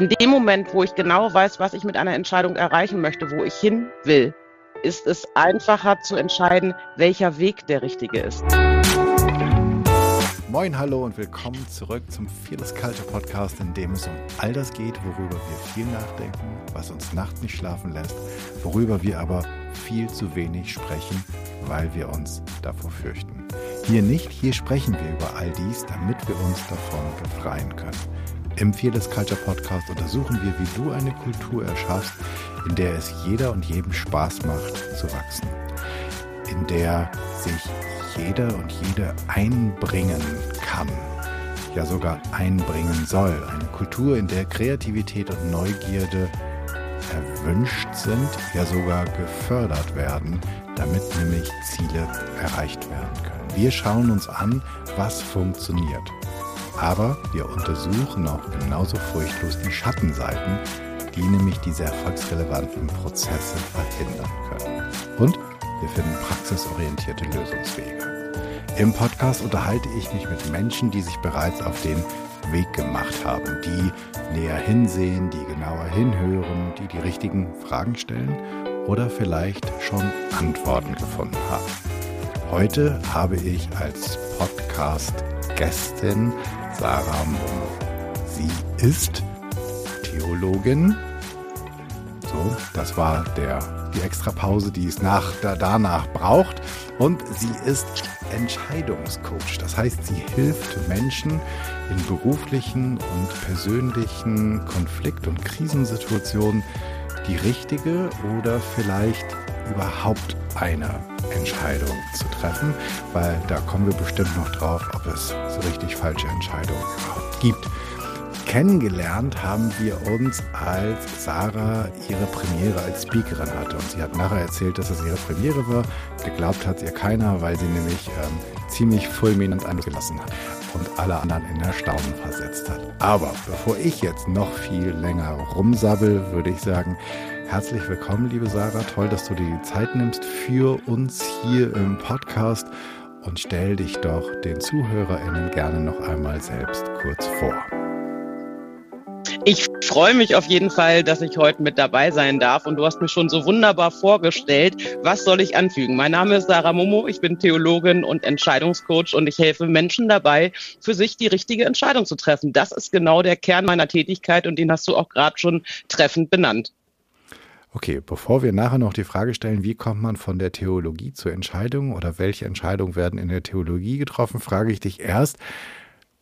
In dem Moment, wo ich genau weiß, was ich mit einer Entscheidung erreichen möchte, wo ich hin will, ist es einfacher zu entscheiden, welcher Weg der richtige ist. Moin, hallo und willkommen zurück zum Fearless Culture Podcast, in dem es um all das geht, worüber wir viel nachdenken, was uns nachts nicht schlafen lässt, worüber wir aber viel zu wenig sprechen, weil wir uns davor fürchten. Hier nicht, hier sprechen wir über all dies, damit wir uns davon befreien können. Im Fearless Culture Podcast untersuchen wir, wie du eine Kultur erschaffst, in der es jeder und jedem Spaß macht zu wachsen. In der sich jeder und jede einbringen kann, ja sogar einbringen soll. Eine Kultur, in der Kreativität und Neugierde erwünscht sind, ja sogar gefördert werden, damit nämlich Ziele erreicht werden können. Wir schauen uns an, was funktioniert. Aber wir untersuchen auch genauso furchtlos die Schattenseiten, die nämlich diese erfolgsrelevanten Prozesse verhindern können. Und wir finden praxisorientierte Lösungswege. Im Podcast unterhalte ich mich mit Menschen, die sich bereits auf den Weg gemacht haben, die näher hinsehen, die genauer hinhören, die die richtigen Fragen stellen oder vielleicht schon Antworten gefunden haben. Heute habe ich als Podcast-Gästin Sarah Momo. Sie ist Theologin. So, das war der, die Extrapause, die es nach, da, danach braucht. Und sie ist Entscheidungscoach. Das heißt, sie hilft Menschen in beruflichen und persönlichen Konflikt- und Krisensituationen die richtige oder vielleicht überhaupt eine Entscheidung zu treffen, weil da kommen wir bestimmt noch drauf, ob es so richtig falsche Entscheidungen überhaupt gibt. Kennengelernt haben wir uns, als Sarah ihre Premiere als Speakerin hatte. Und sie hat nachher erzählt, dass es ihre Premiere war. Geglaubt hat ihr keiner, weil sie nämlich ähm, ziemlich fulminant angelassen hat und alle anderen in Erstaunen versetzt hat. Aber bevor ich jetzt noch viel länger rumsabbel, würde ich sagen, Herzlich willkommen, liebe Sarah. Toll, dass du dir die Zeit nimmst für uns hier im Podcast und stell dich doch den ZuhörerInnen gerne noch einmal selbst kurz vor. Ich freue mich auf jeden Fall, dass ich heute mit dabei sein darf und du hast mir schon so wunderbar vorgestellt. Was soll ich anfügen? Mein Name ist Sarah Momo, ich bin Theologin und Entscheidungscoach und ich helfe Menschen dabei, für sich die richtige Entscheidung zu treffen. Das ist genau der Kern meiner Tätigkeit und den hast du auch gerade schon treffend benannt. Okay, bevor wir nachher noch die Frage stellen, wie kommt man von der Theologie zur Entscheidung oder welche Entscheidungen werden in der Theologie getroffen, frage ich dich erst,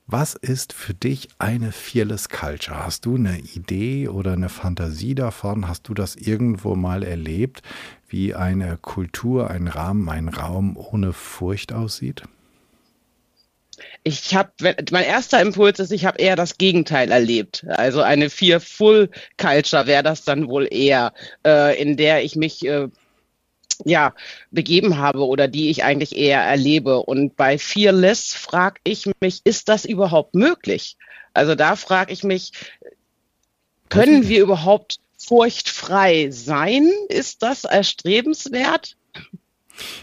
was ist für dich eine Fearless Culture? Hast du eine Idee oder eine Fantasie davon? Hast du das irgendwo mal erlebt, wie eine Kultur, ein Rahmen, ein Raum ohne Furcht aussieht? Ich habe, mein erster Impuls ist, ich habe eher das Gegenteil erlebt. Also eine Fearful Culture wäre das dann wohl eher, äh, in der ich mich äh, ja begeben habe oder die ich eigentlich eher erlebe. Und bei Fearless frage ich mich, ist das überhaupt möglich? Also da frage ich mich, können wir überhaupt furchtfrei sein? Ist das erstrebenswert?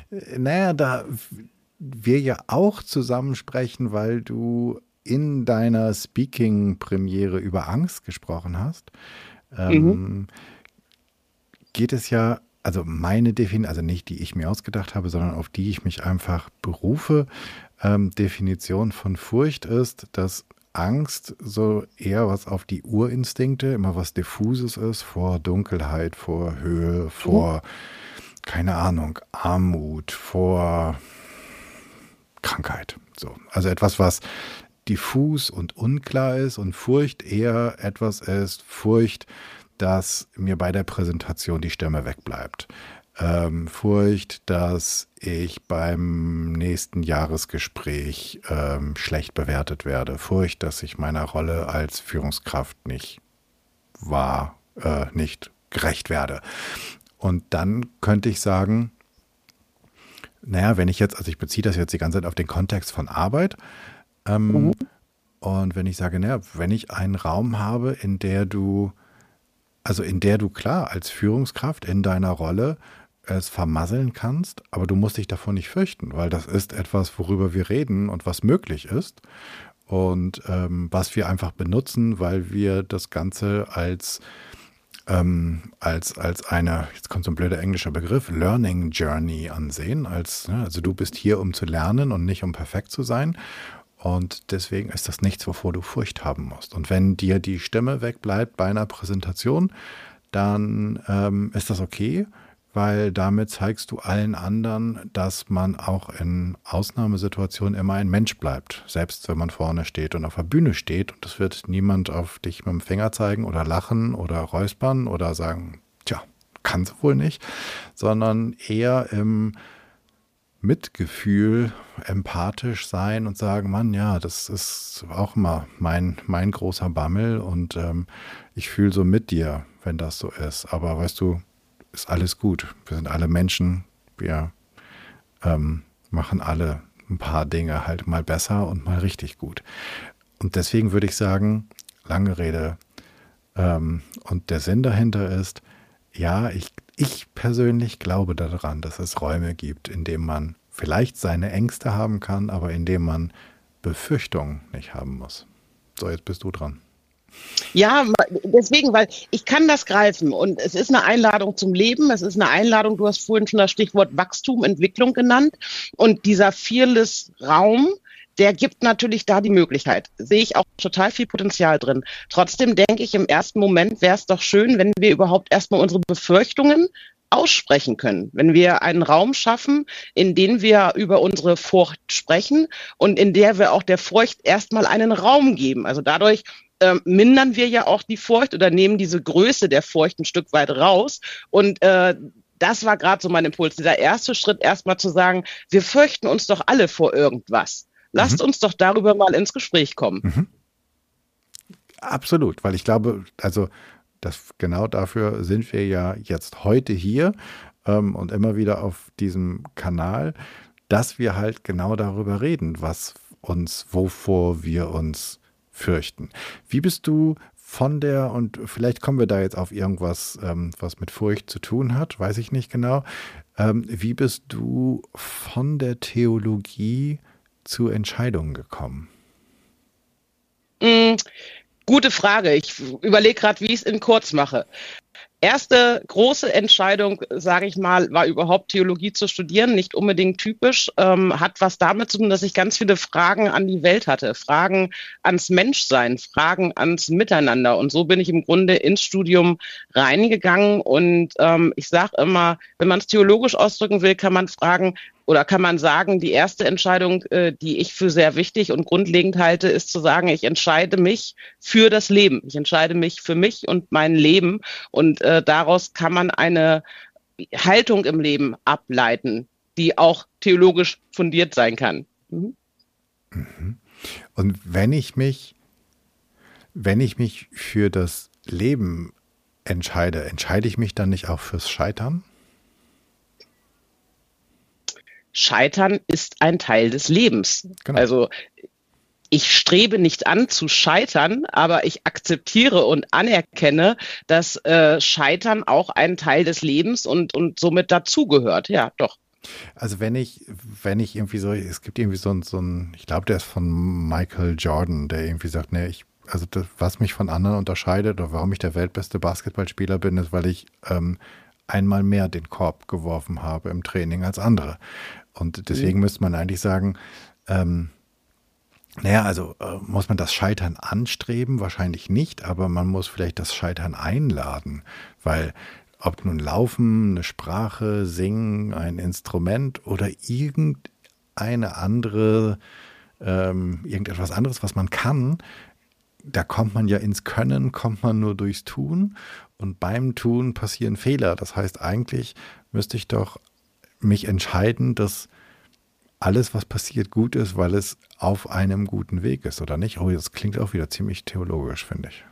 Naja, da wir ja auch zusammen sprechen, weil du in deiner Speaking-Premiere über Angst gesprochen hast. Ähm, mhm. Geht es ja, also meine Definition, also nicht die ich mir ausgedacht habe, sondern auf die ich mich einfach berufe. Ähm, Definition von Furcht ist, dass Angst so eher was auf die Urinstinkte, immer was Diffuses ist, vor Dunkelheit, vor Höhe, vor, mhm. keine Ahnung, Armut, vor Krankheit. So. Also etwas, was diffus und unklar ist und Furcht eher etwas ist, Furcht, dass mir bei der Präsentation die Stimme wegbleibt. Ähm, Furcht, dass ich beim nächsten Jahresgespräch ähm, schlecht bewertet werde. Furcht, dass ich meiner Rolle als Führungskraft nicht wahr, äh, nicht gerecht werde. Und dann könnte ich sagen, naja, wenn ich jetzt, also ich beziehe das jetzt die ganze Zeit auf den Kontext von Arbeit. Ähm, mhm. Und wenn ich sage, naja, wenn ich einen Raum habe, in der du, also in der du klar als Führungskraft in deiner Rolle es vermasseln kannst, aber du musst dich davon nicht fürchten, weil das ist etwas, worüber wir reden und was möglich ist. und ähm, was wir einfach benutzen, weil wir das Ganze als ähm, als, als eine, jetzt kommt so ein blöder englischer Begriff, Learning Journey ansehen. Als, ne, also du bist hier, um zu lernen und nicht um perfekt zu sein. Und deswegen ist das nichts, wovor du Furcht haben musst. Und wenn dir die Stimme wegbleibt bei einer Präsentation, dann ähm, ist das okay weil damit zeigst du allen anderen, dass man auch in Ausnahmesituationen immer ein Mensch bleibt, selbst wenn man vorne steht und auf der Bühne steht und es wird niemand auf dich mit dem Finger zeigen oder lachen oder räuspern oder sagen, tja, kann es wohl nicht, sondern eher im Mitgefühl, empathisch sein und sagen, Mann, ja, das ist auch immer mein, mein großer Bammel und ähm, ich fühle so mit dir, wenn das so ist. Aber weißt du, ist alles gut. Wir sind alle Menschen. Wir ähm, machen alle ein paar Dinge halt mal besser und mal richtig gut. Und deswegen würde ich sagen, lange Rede. Ähm, und der Sinn dahinter ist, ja, ich, ich persönlich glaube daran, dass es Räume gibt, in denen man vielleicht seine Ängste haben kann, aber in denen man Befürchtungen nicht haben muss. So, jetzt bist du dran. Ja, deswegen, weil ich kann das greifen und es ist eine Einladung zum Leben, es ist eine Einladung, du hast vorhin schon das Stichwort Wachstum, Entwicklung genannt und dieser Fearless Raum, der gibt natürlich da die Möglichkeit. Sehe ich auch total viel Potenzial drin. Trotzdem denke ich, im ersten Moment wäre es doch schön, wenn wir überhaupt erstmal unsere Befürchtungen aussprechen können, wenn wir einen Raum schaffen, in dem wir über unsere Furcht sprechen und in der wir auch der Furcht erstmal einen Raum geben. Also dadurch äh, mindern wir ja auch die Furcht oder nehmen diese Größe der Furcht ein Stück weit raus. Und äh, das war gerade so mein Impuls, dieser erste Schritt, erstmal zu sagen, wir fürchten uns doch alle vor irgendwas. Lasst mhm. uns doch darüber mal ins Gespräch kommen. Mhm. Absolut, weil ich glaube, also das, genau dafür sind wir ja jetzt heute hier ähm, und immer wieder auf diesem Kanal, dass wir halt genau darüber reden, was uns, wovor wir uns fürchten. Wie bist du von der, und vielleicht kommen wir da jetzt auf irgendwas, ähm, was mit Furcht zu tun hat, weiß ich nicht genau. Ähm, wie bist du von der Theologie zu Entscheidungen gekommen? Mm, gute Frage. Ich überlege gerade, wie ich es in kurz mache erste große Entscheidung, sage ich mal, war überhaupt Theologie zu studieren, nicht unbedingt typisch, ähm, hat was damit zu tun, dass ich ganz viele Fragen an die Welt hatte, Fragen ans Menschsein, Fragen ans Miteinander. Und so bin ich im Grunde ins Studium reingegangen. Und ähm, ich sage immer, wenn man es theologisch ausdrücken will, kann man fragen, oder kann man sagen, die erste Entscheidung, äh, die ich für sehr wichtig und grundlegend halte, ist zu sagen, ich entscheide mich für das Leben. Ich entscheide mich für mich und mein Leben. Und äh, daraus kann man eine Haltung im Leben ableiten, die auch theologisch fundiert sein kann. Mhm. mhm. Und wenn ich mich, wenn ich mich für das Leben entscheide, entscheide ich mich dann nicht auch fürs Scheitern? Scheitern ist ein Teil des Lebens. Genau. Also ich strebe nicht an zu scheitern, aber ich akzeptiere und anerkenne, dass äh, Scheitern auch ein Teil des Lebens und, und somit dazugehört. Ja, doch. Also wenn ich, wenn ich irgendwie so, es gibt irgendwie so, so ein, ich glaube, der ist von Michael Jordan, der irgendwie sagt, ne, ich, also das, was mich von anderen unterscheidet oder warum ich der weltbeste Basketballspieler bin, ist, weil ich ähm, einmal mehr den Korb geworfen habe im Training als andere. Und deswegen mhm. müsste man eigentlich sagen, ähm, naja, also äh, muss man das Scheitern anstreben? Wahrscheinlich nicht, aber man muss vielleicht das Scheitern einladen, weil ob nun Laufen, eine Sprache, Singen, ein Instrument oder irgendeine andere, ähm, irgendetwas anderes, was man kann, da kommt man ja ins Können, kommt man nur durchs Tun und beim Tun passieren Fehler. Das heißt, eigentlich müsste ich doch mich entscheiden, dass alles, was passiert, gut ist, weil es auf einem guten Weg ist, oder nicht? Oh, das klingt auch wieder ziemlich theologisch, finde ich.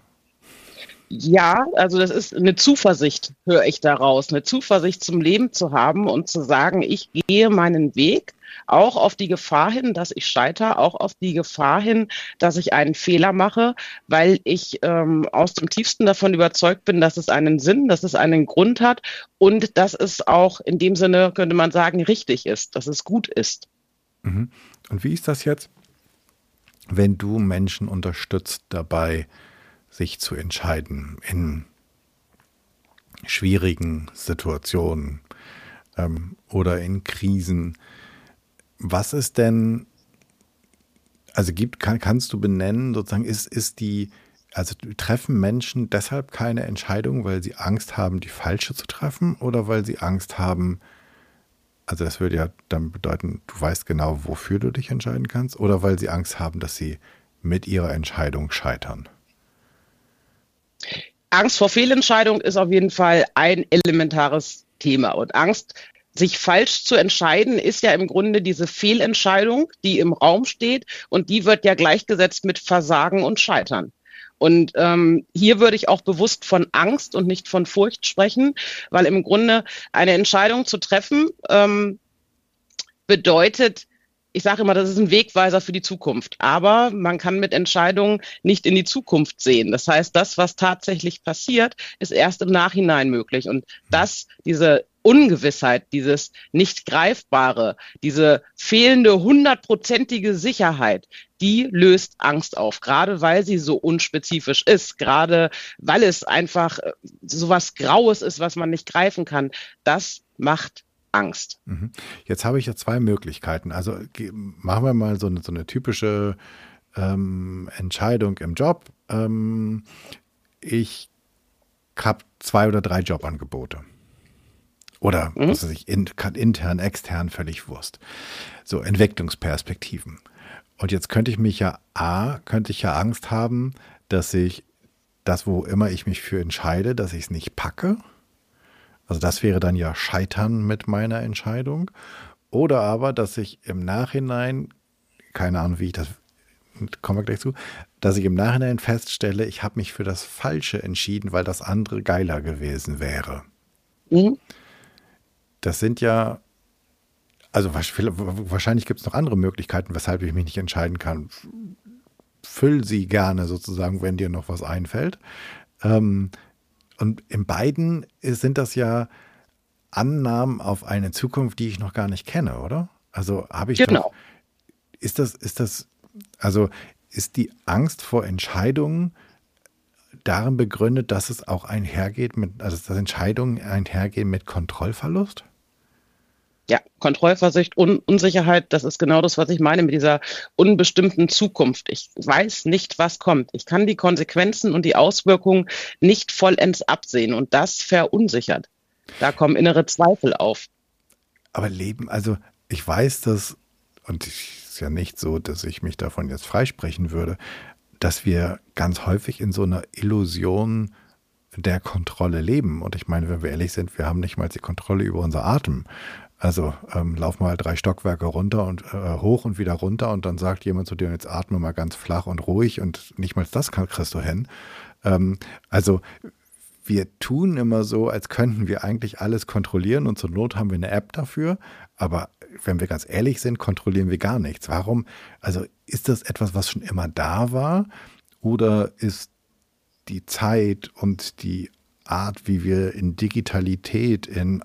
Ja, also das ist eine Zuversicht, höre ich daraus, eine Zuversicht zum Leben zu haben und zu sagen, ich gehe meinen Weg auch auf die Gefahr hin, dass ich scheitere, auch auf die Gefahr hin, dass ich einen Fehler mache, weil ich ähm, aus dem tiefsten davon überzeugt bin, dass es einen Sinn, dass es einen Grund hat und dass es auch in dem Sinne, könnte man sagen, richtig ist, dass es gut ist. Mhm. Und wie ist das jetzt? wenn du Menschen unterstützt dabei, sich zu entscheiden in schwierigen Situationen ähm, oder in Krisen. Was ist denn, also gibt, kann, kannst du benennen, sozusagen, ist, ist die, also treffen Menschen deshalb keine Entscheidung, weil sie Angst haben, die falsche zu treffen oder weil sie Angst haben, also das würde ja dann bedeuten, du weißt genau, wofür du dich entscheiden kannst, oder weil sie Angst haben, dass sie mit ihrer Entscheidung scheitern? Angst vor Fehlentscheidung ist auf jeden Fall ein elementares Thema. Und Angst, sich falsch zu entscheiden, ist ja im Grunde diese Fehlentscheidung, die im Raum steht. Und die wird ja gleichgesetzt mit Versagen und Scheitern. Und ähm, hier würde ich auch bewusst von Angst und nicht von Furcht sprechen, weil im Grunde eine Entscheidung zu treffen ähm, bedeutet, ich sage immer, das ist ein Wegweiser für die Zukunft. Aber man kann mit Entscheidungen nicht in die Zukunft sehen. Das heißt, das, was tatsächlich passiert, ist erst im Nachhinein möglich. Und das, diese Ungewissheit, dieses nicht greifbare, diese fehlende hundertprozentige Sicherheit, die löst Angst auf, gerade weil sie so unspezifisch ist, gerade weil es einfach äh, so was Graues ist, was man nicht greifen kann. Das macht Angst. Mhm. Jetzt habe ich ja zwei Möglichkeiten. Also machen wir mal so eine, so eine typische ähm, Entscheidung im Job. Ähm, ich habe zwei oder drei Jobangebote. Oder mhm. was weiß ich, in, intern, extern, völlig Wurst. So, Entwicklungsperspektiven. Und jetzt könnte ich mich ja, A, könnte ich ja Angst haben, dass ich das, wo immer ich mich für entscheide, dass ich es nicht packe. Also das wäre dann ja Scheitern mit meiner Entscheidung. Oder aber, dass ich im Nachhinein, keine Ahnung, wie ich das, kommen wir gleich zu, dass ich im Nachhinein feststelle, ich habe mich für das Falsche entschieden, weil das andere geiler gewesen wäre. Mhm das sind ja, also wahrscheinlich gibt es noch andere Möglichkeiten, weshalb ich mich nicht entscheiden kann. Füll sie gerne sozusagen, wenn dir noch was einfällt. Ähm, und in beiden sind das ja Annahmen auf eine Zukunft, die ich noch gar nicht kenne, oder? Also habe ich genau. Doch, ist das, ist das, also ist die Angst vor Entscheidungen darin begründet, dass es auch einhergeht mit, also dass Entscheidungen einhergehen mit Kontrollverlust? Ja, Kontrollversicht und Unsicherheit, das ist genau das, was ich meine mit dieser unbestimmten Zukunft. Ich weiß nicht, was kommt. Ich kann die Konsequenzen und die Auswirkungen nicht vollends absehen und das verunsichert. Da kommen innere Zweifel auf. Aber Leben, also ich weiß das, und es ist ja nicht so, dass ich mich davon jetzt freisprechen würde, dass wir ganz häufig in so einer Illusion der Kontrolle leben. Und ich meine, wenn wir ehrlich sind, wir haben nicht mal die Kontrolle über unser Atem. Also ähm, lauf mal drei Stockwerke runter und äh, hoch und wieder runter und dann sagt jemand zu dir, jetzt atme mal ganz flach und ruhig und nicht mal das kriegst du hin. Ähm, also wir tun immer so, als könnten wir eigentlich alles kontrollieren und zur Not haben wir eine App dafür, aber wenn wir ganz ehrlich sind, kontrollieren wir gar nichts. Warum? Also ist das etwas, was schon immer da war oder ist die Zeit und die Art, wie wir in Digitalität, in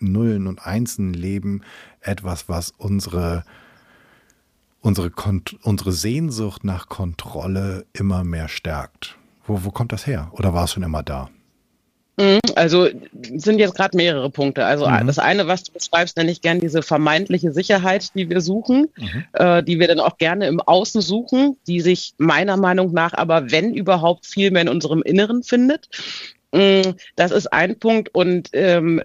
Nullen und Einsen leben, etwas, was unsere, unsere, unsere Sehnsucht nach Kontrolle immer mehr stärkt. Wo, wo kommt das her? Oder war es schon immer da? Mhm, also sind jetzt gerade mehrere Punkte. Also mhm. das eine, was du beschreibst, nenne ich gerne diese vermeintliche Sicherheit, die wir suchen, mhm. äh, die wir dann auch gerne im Außen suchen, die sich meiner Meinung nach aber, wenn überhaupt, viel mehr in unserem Inneren findet. Mhm, das ist ein Punkt. Und ähm,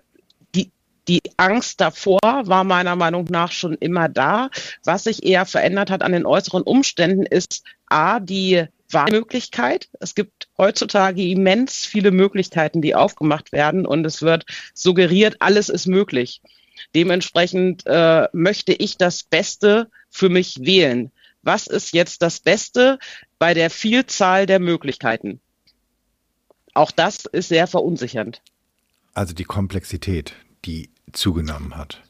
die Angst davor war meiner Meinung nach schon immer da. Was sich eher verändert hat an den äußeren Umständen ist A, die Wahlmöglichkeit. Es gibt heutzutage immens viele Möglichkeiten, die aufgemacht werden und es wird suggeriert, alles ist möglich. Dementsprechend äh, möchte ich das Beste für mich wählen. Was ist jetzt das Beste bei der Vielzahl der Möglichkeiten? Auch das ist sehr verunsichernd. Also die Komplexität, die zugenommen hat.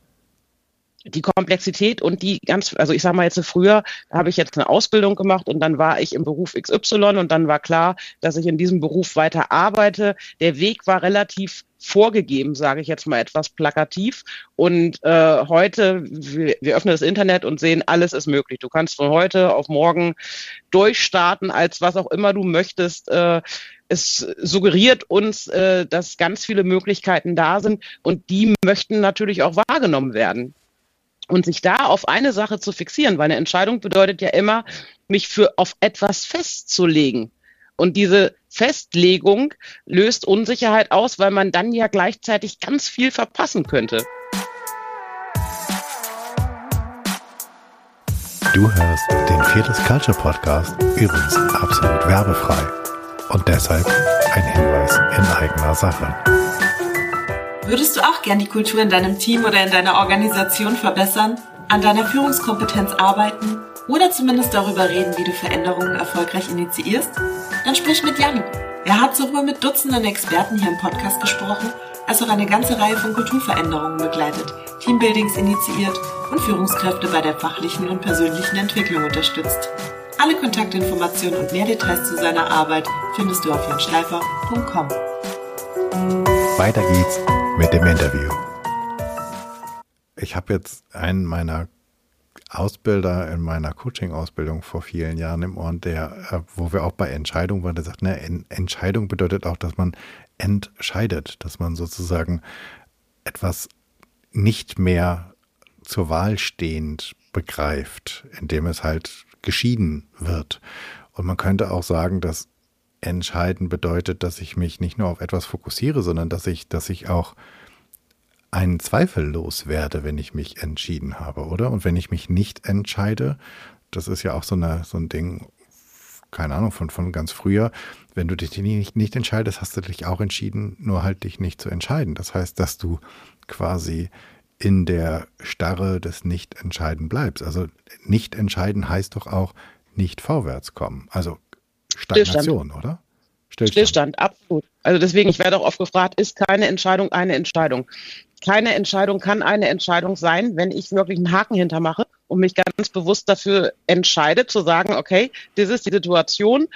die Komplexität und die ganz, also ich sage mal jetzt früher habe ich jetzt eine Ausbildung gemacht und dann war ich im Beruf XY und dann war klar, dass ich in diesem Beruf weiter arbeite. Der Weg war relativ vorgegeben, sage ich jetzt mal etwas plakativ. Und äh, heute, wir, wir öffnen das Internet und sehen, alles ist möglich. Du kannst von heute auf morgen durchstarten, als was auch immer du möchtest. Äh, es suggeriert uns, äh, dass ganz viele Möglichkeiten da sind und die möchten natürlich auch wahrgenommen werden. Und sich da auf eine Sache zu fixieren, weil eine Entscheidung bedeutet ja immer, mich für auf etwas festzulegen. Und diese Festlegung löst Unsicherheit aus, weil man dann ja gleichzeitig ganz viel verpassen könnte. Du hörst den Viertes Culture Podcast, übrigens absolut werbefrei. Und deshalb ein Hinweis in eigener Sache. Würdest du auch gern die Kultur in deinem Team oder in deiner Organisation verbessern, an deiner Führungskompetenz arbeiten oder zumindest darüber reden, wie du Veränderungen erfolgreich initiierst? Dann sprich mit Jan. Er hat sowohl mit Dutzenden Experten hier im Podcast gesprochen, als auch eine ganze Reihe von Kulturveränderungen begleitet, Teambuildings initiiert und Führungskräfte bei der fachlichen und persönlichen Entwicklung unterstützt. Alle Kontaktinformationen und mehr Details zu seiner Arbeit findest du auf janschleifer.com. Weiter geht's mit dem Interview. Ich habe jetzt einen meiner Ausbilder in meiner Coaching-Ausbildung vor vielen Jahren im Ohr, der, äh, wo wir auch bei Entscheidung waren, der sagt, ne, Entscheidung bedeutet auch, dass man entscheidet, dass man sozusagen etwas nicht mehr zur Wahl stehend begreift, indem es halt geschieden wird. Und man könnte auch sagen, dass entscheiden bedeutet, dass ich mich nicht nur auf etwas fokussiere, sondern dass ich, dass ich auch einen Zweifel loswerde, wenn ich mich entschieden habe, oder? Und wenn ich mich nicht entscheide, das ist ja auch so, eine, so ein Ding, keine Ahnung, von, von ganz früher, wenn du dich nicht, nicht entscheidest, hast du dich auch entschieden, nur halt dich nicht zu entscheiden. Das heißt, dass du quasi in der Starre des Nicht-Entscheiden bleibst. Also nicht entscheiden heißt doch auch nicht vorwärts kommen. Also Stagnation, Stillstand. oder? Stillstand. Stillstand, absolut. Also deswegen, ich werde auch oft gefragt, ist keine Entscheidung eine Entscheidung? Keine Entscheidung kann eine Entscheidung sein, wenn ich wirklich einen Haken hintermache und mich ganz bewusst dafür entscheide, zu sagen, okay, das ist die Situation,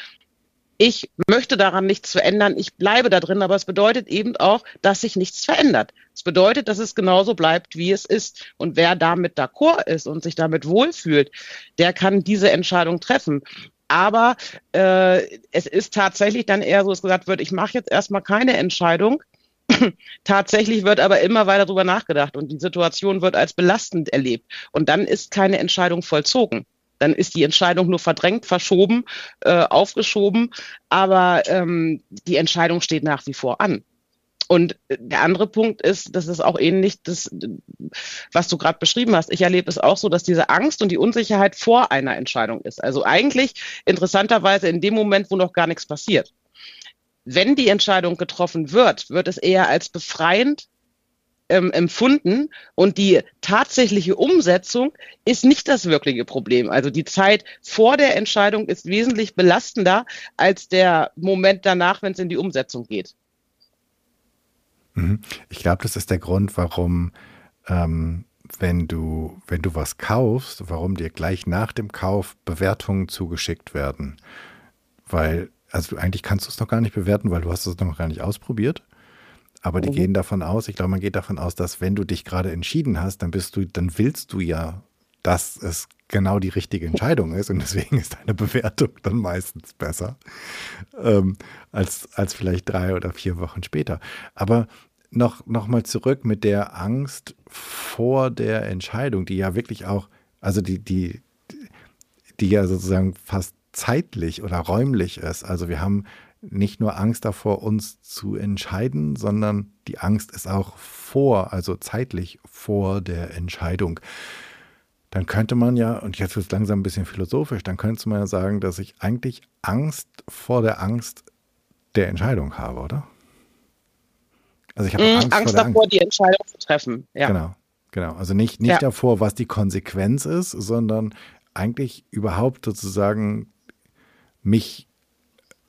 ich möchte daran nichts verändern, ich bleibe da drin, aber es bedeutet eben auch, dass sich nichts verändert. Es bedeutet, dass es genauso bleibt, wie es ist. Und wer damit d'accord ist und sich damit wohlfühlt, der kann diese Entscheidung treffen. Aber äh, es ist tatsächlich dann eher so, dass gesagt wird, ich mache jetzt erstmal keine Entscheidung. Tatsächlich wird aber immer weiter darüber nachgedacht und die Situation wird als belastend erlebt. Und dann ist keine Entscheidung vollzogen. Dann ist die Entscheidung nur verdrängt, verschoben, äh, aufgeschoben, aber ähm, die Entscheidung steht nach wie vor an. Und der andere Punkt ist, das ist auch ähnlich, das, was du gerade beschrieben hast. Ich erlebe es auch so, dass diese Angst und die Unsicherheit vor einer Entscheidung ist. Also eigentlich interessanterweise in dem Moment, wo noch gar nichts passiert. Wenn die Entscheidung getroffen wird, wird es eher als befreiend ähm, empfunden und die tatsächliche Umsetzung ist nicht das wirkliche Problem. Also die Zeit vor der Entscheidung ist wesentlich belastender als der Moment danach, wenn es in die Umsetzung geht. Mhm. Ich glaube, das ist der Grund, warum, ähm, wenn du, wenn du was kaufst, warum dir gleich nach dem Kauf Bewertungen zugeschickt werden. Weil, also eigentlich kannst du es noch gar nicht bewerten, weil du hast es noch gar nicht ausprobiert. Aber die mhm. gehen davon aus, ich glaube, man geht davon aus, dass wenn du dich gerade entschieden hast, dann bist du, dann willst du ja, dass es genau die richtige Entscheidung ist. Und deswegen ist deine Bewertung dann meistens besser ähm, als, als vielleicht drei oder vier Wochen später. Aber noch, noch mal zurück mit der Angst vor der Entscheidung, die ja wirklich auch, also die, die, die ja sozusagen fast zeitlich oder räumlich ist. Also wir haben nicht nur Angst davor, uns zu entscheiden, sondern die Angst ist auch vor, also zeitlich vor der Entscheidung. Dann könnte man ja, und jetzt wird es langsam ein bisschen philosophisch, dann könnte man ja sagen, dass ich eigentlich Angst vor der Angst der Entscheidung habe, oder? Also ich habe Angst, Angst vor davor, Angst. die Entscheidung zu treffen. Ja. Genau, genau. Also nicht, nicht ja. davor, was die Konsequenz ist, sondern eigentlich überhaupt sozusagen mich,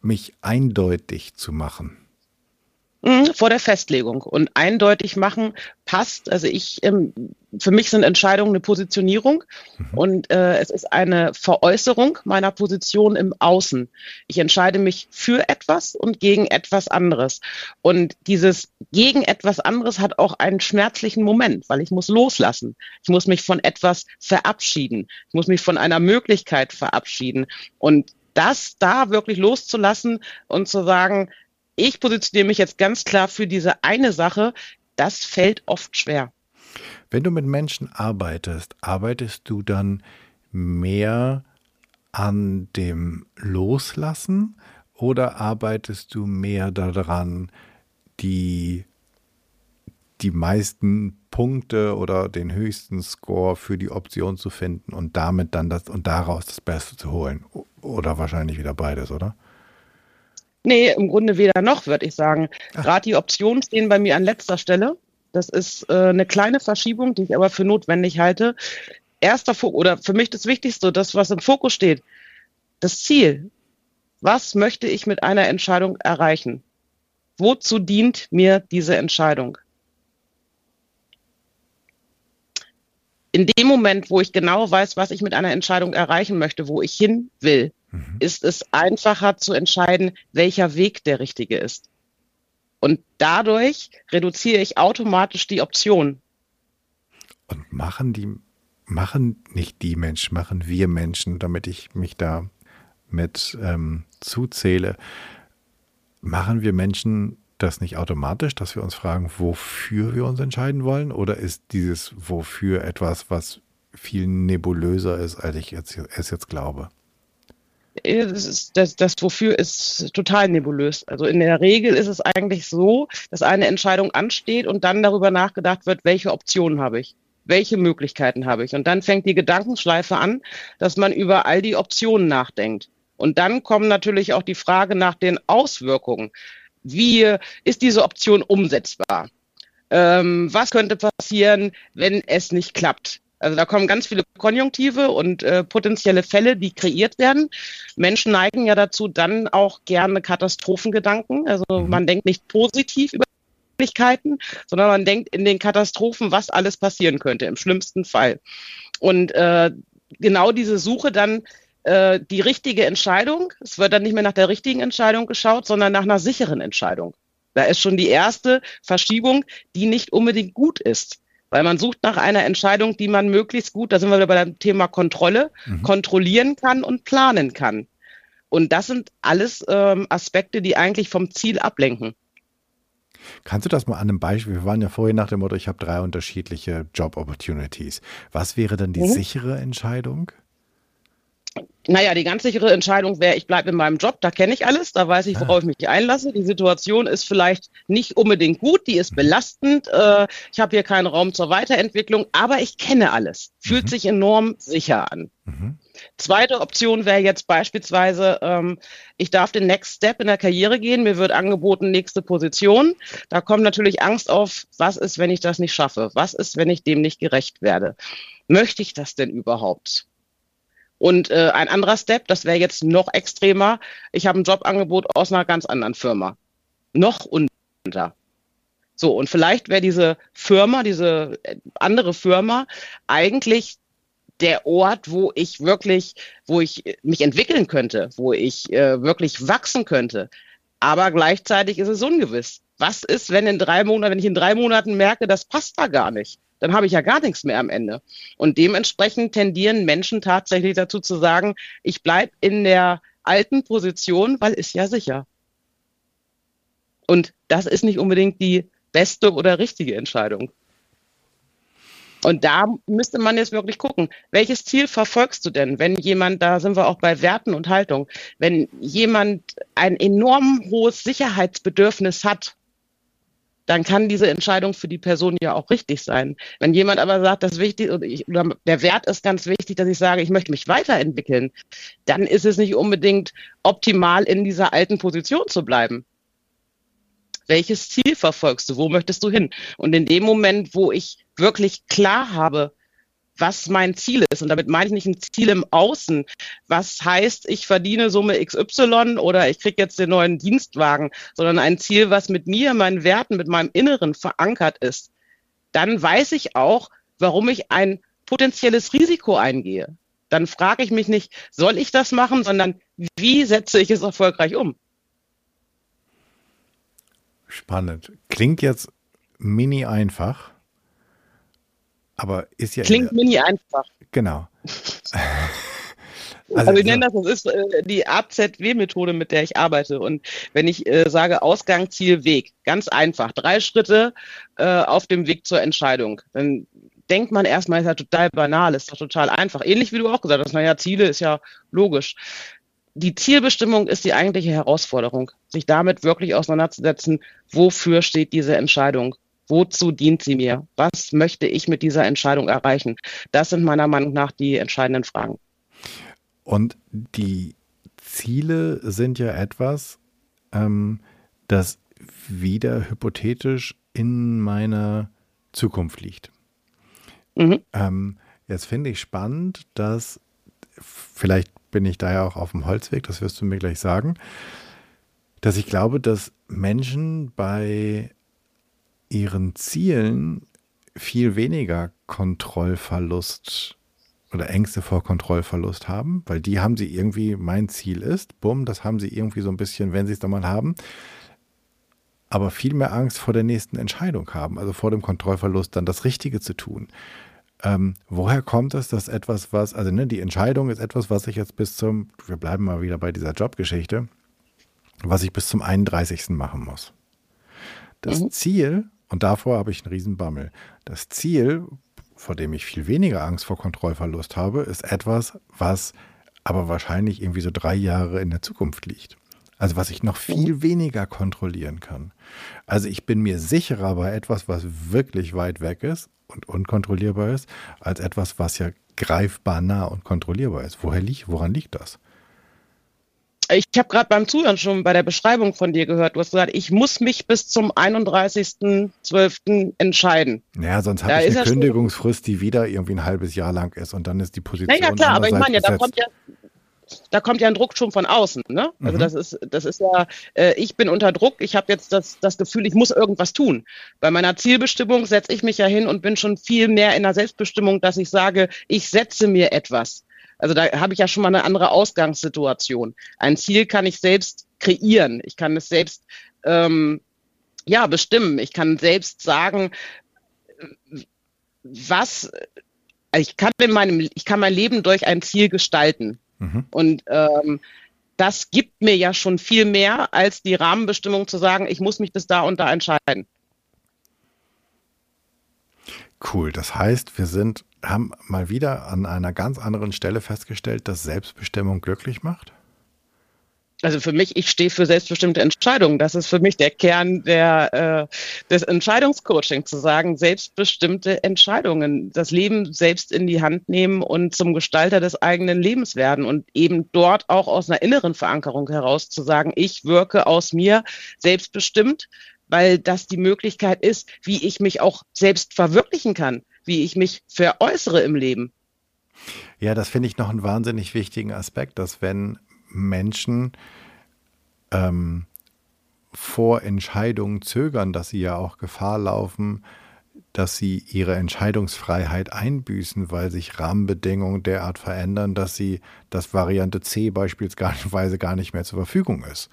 mich eindeutig zu machen. Mhm, vor der Festlegung und eindeutig machen, passt. Also ich, ähm, für mich sind Entscheidungen eine Positionierung mhm. und äh, es ist eine Veräußerung meiner Position im Außen. Ich entscheide mich für etwas und gegen etwas anderes. Und dieses gegen etwas anderes hat auch einen schmerzlichen Moment, weil ich muss loslassen. Ich muss mich von etwas verabschieden. Ich muss mich von einer Möglichkeit verabschieden. Und das da wirklich loszulassen und zu sagen, ich positioniere mich jetzt ganz klar für diese eine Sache. Das fällt oft schwer. Wenn du mit Menschen arbeitest, arbeitest du dann mehr an dem Loslassen oder arbeitest du mehr daran, die, die meisten Punkte oder den höchsten Score für die Option zu finden und damit dann das und daraus das Beste zu holen? Oder wahrscheinlich wieder beides, oder? Nee, im Grunde weder noch, würde ich sagen. Gerade die Optionen stehen bei mir an letzter Stelle. Das ist äh, eine kleine Verschiebung, die ich aber für notwendig halte. Erster Fokus, oder für mich das Wichtigste, das, was im Fokus steht, das Ziel. Was möchte ich mit einer Entscheidung erreichen? Wozu dient mir diese Entscheidung? In dem Moment, wo ich genau weiß, was ich mit einer Entscheidung erreichen möchte, wo ich hin will, mhm. ist es einfacher zu entscheiden, welcher Weg der richtige ist. Und dadurch reduziere ich automatisch die Option. Und machen die, machen nicht die Menschen, machen wir Menschen, damit ich mich da mit ähm, zuzähle, machen wir Menschen das nicht automatisch, dass wir uns fragen, wofür wir uns entscheiden wollen? Oder ist dieses Wofür etwas, was viel nebulöser ist, als ich jetzt, es jetzt glaube? das, das, das Wofür ist total nebulös. Also in der Regel ist es eigentlich so, dass eine Entscheidung ansteht und dann darüber nachgedacht wird, welche Optionen habe ich, welche Möglichkeiten habe ich. Und dann fängt die Gedankenschleife an, dass man über all die Optionen nachdenkt. Und dann kommen natürlich auch die Frage nach den Auswirkungen. Wie ist diese Option umsetzbar? Ähm, was könnte passieren, wenn es nicht klappt? Also da kommen ganz viele Konjunktive und äh, potenzielle Fälle, die kreiert werden. Menschen neigen ja dazu, dann auch gerne Katastrophengedanken. Also mhm. man denkt nicht positiv über Möglichkeiten, sondern man denkt in den Katastrophen, was alles passieren könnte, im schlimmsten Fall. Und äh, genau diese Suche dann äh, die richtige Entscheidung, es wird dann nicht mehr nach der richtigen Entscheidung geschaut, sondern nach einer sicheren Entscheidung. Da ist schon die erste Verschiebung, die nicht unbedingt gut ist. Weil man sucht nach einer Entscheidung, die man möglichst gut, da sind wir wieder bei dem Thema Kontrolle, mhm. kontrollieren kann und planen kann. Und das sind alles ähm, Aspekte, die eigentlich vom Ziel ablenken. Kannst du das mal an einem Beispiel? Wir waren ja vorhin nach dem Motto, ich habe drei unterschiedliche Job Opportunities. Was wäre denn die mhm. sichere Entscheidung? Naja, die ganz sichere Entscheidung wäre, ich bleibe in meinem Job, da kenne ich alles, da weiß ich, worauf ah. ich mich einlasse. Die Situation ist vielleicht nicht unbedingt gut, die ist mhm. belastend. Äh, ich habe hier keinen Raum zur Weiterentwicklung, aber ich kenne alles. Fühlt mhm. sich enorm sicher an. Mhm. Zweite Option wäre jetzt beispielsweise, ähm, ich darf den Next Step in der Karriere gehen, mir wird angeboten nächste Position. Da kommt natürlich Angst auf, was ist, wenn ich das nicht schaffe? Was ist, wenn ich dem nicht gerecht werde? Möchte ich das denn überhaupt? Und äh, ein anderer Step, das wäre jetzt noch extremer, ich habe ein Jobangebot aus einer ganz anderen Firma. Noch unter. So, und vielleicht wäre diese Firma, diese äh, andere Firma eigentlich der Ort, wo ich wirklich, wo ich mich entwickeln könnte, wo ich äh, wirklich wachsen könnte. Aber gleichzeitig ist es ungewiss. Was ist, wenn in drei Monaten, wenn ich in drei Monaten merke, das passt da gar nicht? Dann habe ich ja gar nichts mehr am Ende. Und dementsprechend tendieren Menschen tatsächlich dazu zu sagen, ich bleibe in der alten Position, weil ist ja sicher. Und das ist nicht unbedingt die beste oder richtige Entscheidung. Und da müsste man jetzt wirklich gucken, welches Ziel verfolgst du denn, wenn jemand, da sind wir auch bei Werten und Haltung, wenn jemand ein enorm hohes Sicherheitsbedürfnis hat dann kann diese Entscheidung für die Person ja auch richtig sein. Wenn jemand aber sagt, das wichtig oder, ich, oder der Wert ist ganz wichtig, dass ich sage, ich möchte mich weiterentwickeln, dann ist es nicht unbedingt optimal, in dieser alten Position zu bleiben. Welches Ziel verfolgst du? Wo möchtest du hin? Und in dem Moment, wo ich wirklich klar habe, was mein Ziel ist. Und damit meine ich nicht ein Ziel im Außen, was heißt, ich verdiene Summe XY oder ich kriege jetzt den neuen Dienstwagen, sondern ein Ziel, was mit mir, meinen Werten, mit meinem Inneren verankert ist. Dann weiß ich auch, warum ich ein potenzielles Risiko eingehe. Dann frage ich mich nicht, soll ich das machen, sondern wie setze ich es erfolgreich um? Spannend. Klingt jetzt mini einfach, aber ist ja. Klingt mini einfach. Genau. Also, also ich nenne das, das ist äh, die AZW-Methode, mit der ich arbeite. Und wenn ich äh, sage Ausgang, Ziel, Weg, ganz einfach, drei Schritte äh, auf dem Weg zur Entscheidung, dann denkt man erstmal, ist ja total banal, ist doch total einfach. Ähnlich wie du auch gesagt hast, naja, Ziele ist ja logisch. Die Zielbestimmung ist die eigentliche Herausforderung, sich damit wirklich auseinanderzusetzen, wofür steht diese Entscheidung? Wozu dient sie mir? Was möchte ich mit dieser Entscheidung erreichen? Das sind meiner Meinung nach die entscheidenden Fragen. Und die Ziele sind ja etwas, ähm, das wieder hypothetisch in meiner Zukunft liegt. Mhm. Ähm, jetzt finde ich spannend, dass vielleicht bin ich da ja auch auf dem Holzweg, das wirst du mir gleich sagen, dass ich glaube, dass Menschen bei ihren Zielen viel weniger Kontrollverlust oder Ängste vor Kontrollverlust haben, weil die haben sie irgendwie, mein Ziel ist, bumm, das haben sie irgendwie so ein bisschen, wenn sie es dann mal haben, aber viel mehr Angst vor der nächsten Entscheidung haben, also vor dem Kontrollverlust, dann das Richtige zu tun. Ähm, woher kommt es, dass etwas, was, also ne, die Entscheidung ist etwas, was ich jetzt bis zum, wir bleiben mal wieder bei dieser Jobgeschichte, was ich bis zum 31. machen muss. Das mhm. Ziel, und davor habe ich einen Riesenbammel, das Ziel, vor dem ich viel weniger Angst vor Kontrollverlust habe, ist etwas, was aber wahrscheinlich irgendwie so drei Jahre in der Zukunft liegt. Also was ich noch viel mhm. weniger kontrollieren kann. Also ich bin mir sicherer bei etwas, was wirklich weit weg ist und unkontrollierbar ist, als etwas, was ja greifbar nah und kontrollierbar ist. Woher liegt, woran liegt das? Ich habe gerade beim Zuhören schon bei der Beschreibung von dir gehört, du hast gesagt, ich muss mich bis zum 31.12. entscheiden. Naja, sonst habe ich eine Kündigungsfrist, die wieder irgendwie ein halbes Jahr lang ist und dann ist die Position. Naja, klar, aber ich meine ja, da kommt ja, da kommt ja ein Druck schon von außen. Ne? Also mhm. das ist, das ist ja, äh, ich bin unter Druck, ich habe jetzt das, das Gefühl, ich muss irgendwas tun. Bei meiner Zielbestimmung setze ich mich ja hin und bin schon viel mehr in der Selbstbestimmung, dass ich sage, ich setze mir etwas. Also da habe ich ja schon mal eine andere Ausgangssituation. Ein Ziel kann ich selbst kreieren. Ich kann es selbst ähm, ja bestimmen. Ich kann selbst sagen, was ich kann in meinem, ich kann mein Leben durch ein Ziel gestalten. Mhm. Und ähm, das gibt mir ja schon viel mehr als die Rahmenbestimmung zu sagen, ich muss mich bis da und da entscheiden. Cool. Das heißt, wir sind, haben mal wieder an einer ganz anderen Stelle festgestellt, dass Selbstbestimmung glücklich macht? also für mich, ich stehe für selbstbestimmte Entscheidungen. Das ist für mich der Kern der, äh, des Entscheidungscoaching, zu sagen, selbstbestimmte Entscheidungen, das Leben selbst in die Hand nehmen und zum Gestalter des eigenen Lebens werden und eben dort auch aus einer inneren Verankerung heraus zu sagen, ich wirke aus mir selbstbestimmt, weil das die Möglichkeit ist, wie ich mich auch selbst verwirklichen kann, wie ich mich veräußere im Leben. Ja, das finde ich noch einen wahnsinnig wichtigen Aspekt, dass wenn Menschen ähm, vor Entscheidungen zögern, dass sie ja auch Gefahr laufen, dass sie ihre Entscheidungsfreiheit einbüßen, weil sich Rahmenbedingungen derart verändern, dass sie, dass Variante C beispielsweise gar nicht mehr zur Verfügung ist.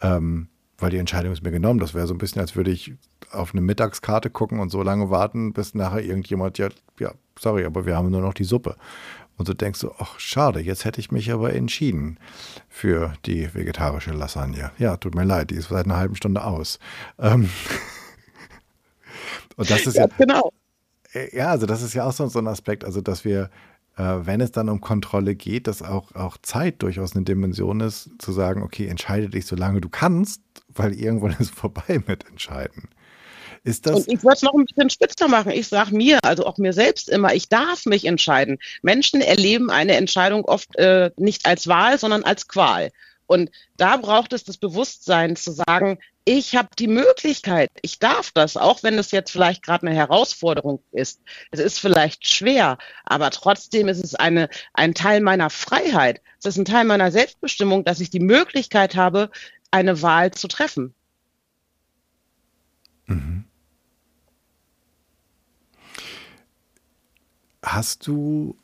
Ähm, weil die Entscheidung ist mir genommen. Das wäre so ein bisschen, als würde ich auf eine Mittagskarte gucken und so lange warten, bis nachher irgendjemand, ja, ja, sorry, aber wir haben nur noch die Suppe. Und du denkst so, ach schade, jetzt hätte ich mich aber entschieden für die vegetarische Lasagne. Ja, tut mir leid, die ist seit einer halben Stunde aus. Ähm und das ist ja, ja, genau. Ja, also das ist ja auch so, so ein Aspekt, also dass wir, äh, wenn es dann um Kontrolle geht, dass auch, auch Zeit durchaus eine Dimension ist, zu sagen, okay, entscheide dich, solange du kannst, weil irgendwann ist vorbei mit Entscheiden. Und ich würde es noch ein bisschen spitzer machen. Ich sage mir, also auch mir selbst immer, ich darf mich entscheiden. Menschen erleben eine Entscheidung oft äh, nicht als Wahl, sondern als Qual. Und da braucht es das Bewusstsein zu sagen, ich habe die Möglichkeit, ich darf das, auch wenn es jetzt vielleicht gerade eine Herausforderung ist. Es ist vielleicht schwer, aber trotzdem ist es eine, ein Teil meiner Freiheit. Es ist ein Teil meiner Selbstbestimmung, dass ich die Möglichkeit habe, eine Wahl zu treffen. Mhm. Hast du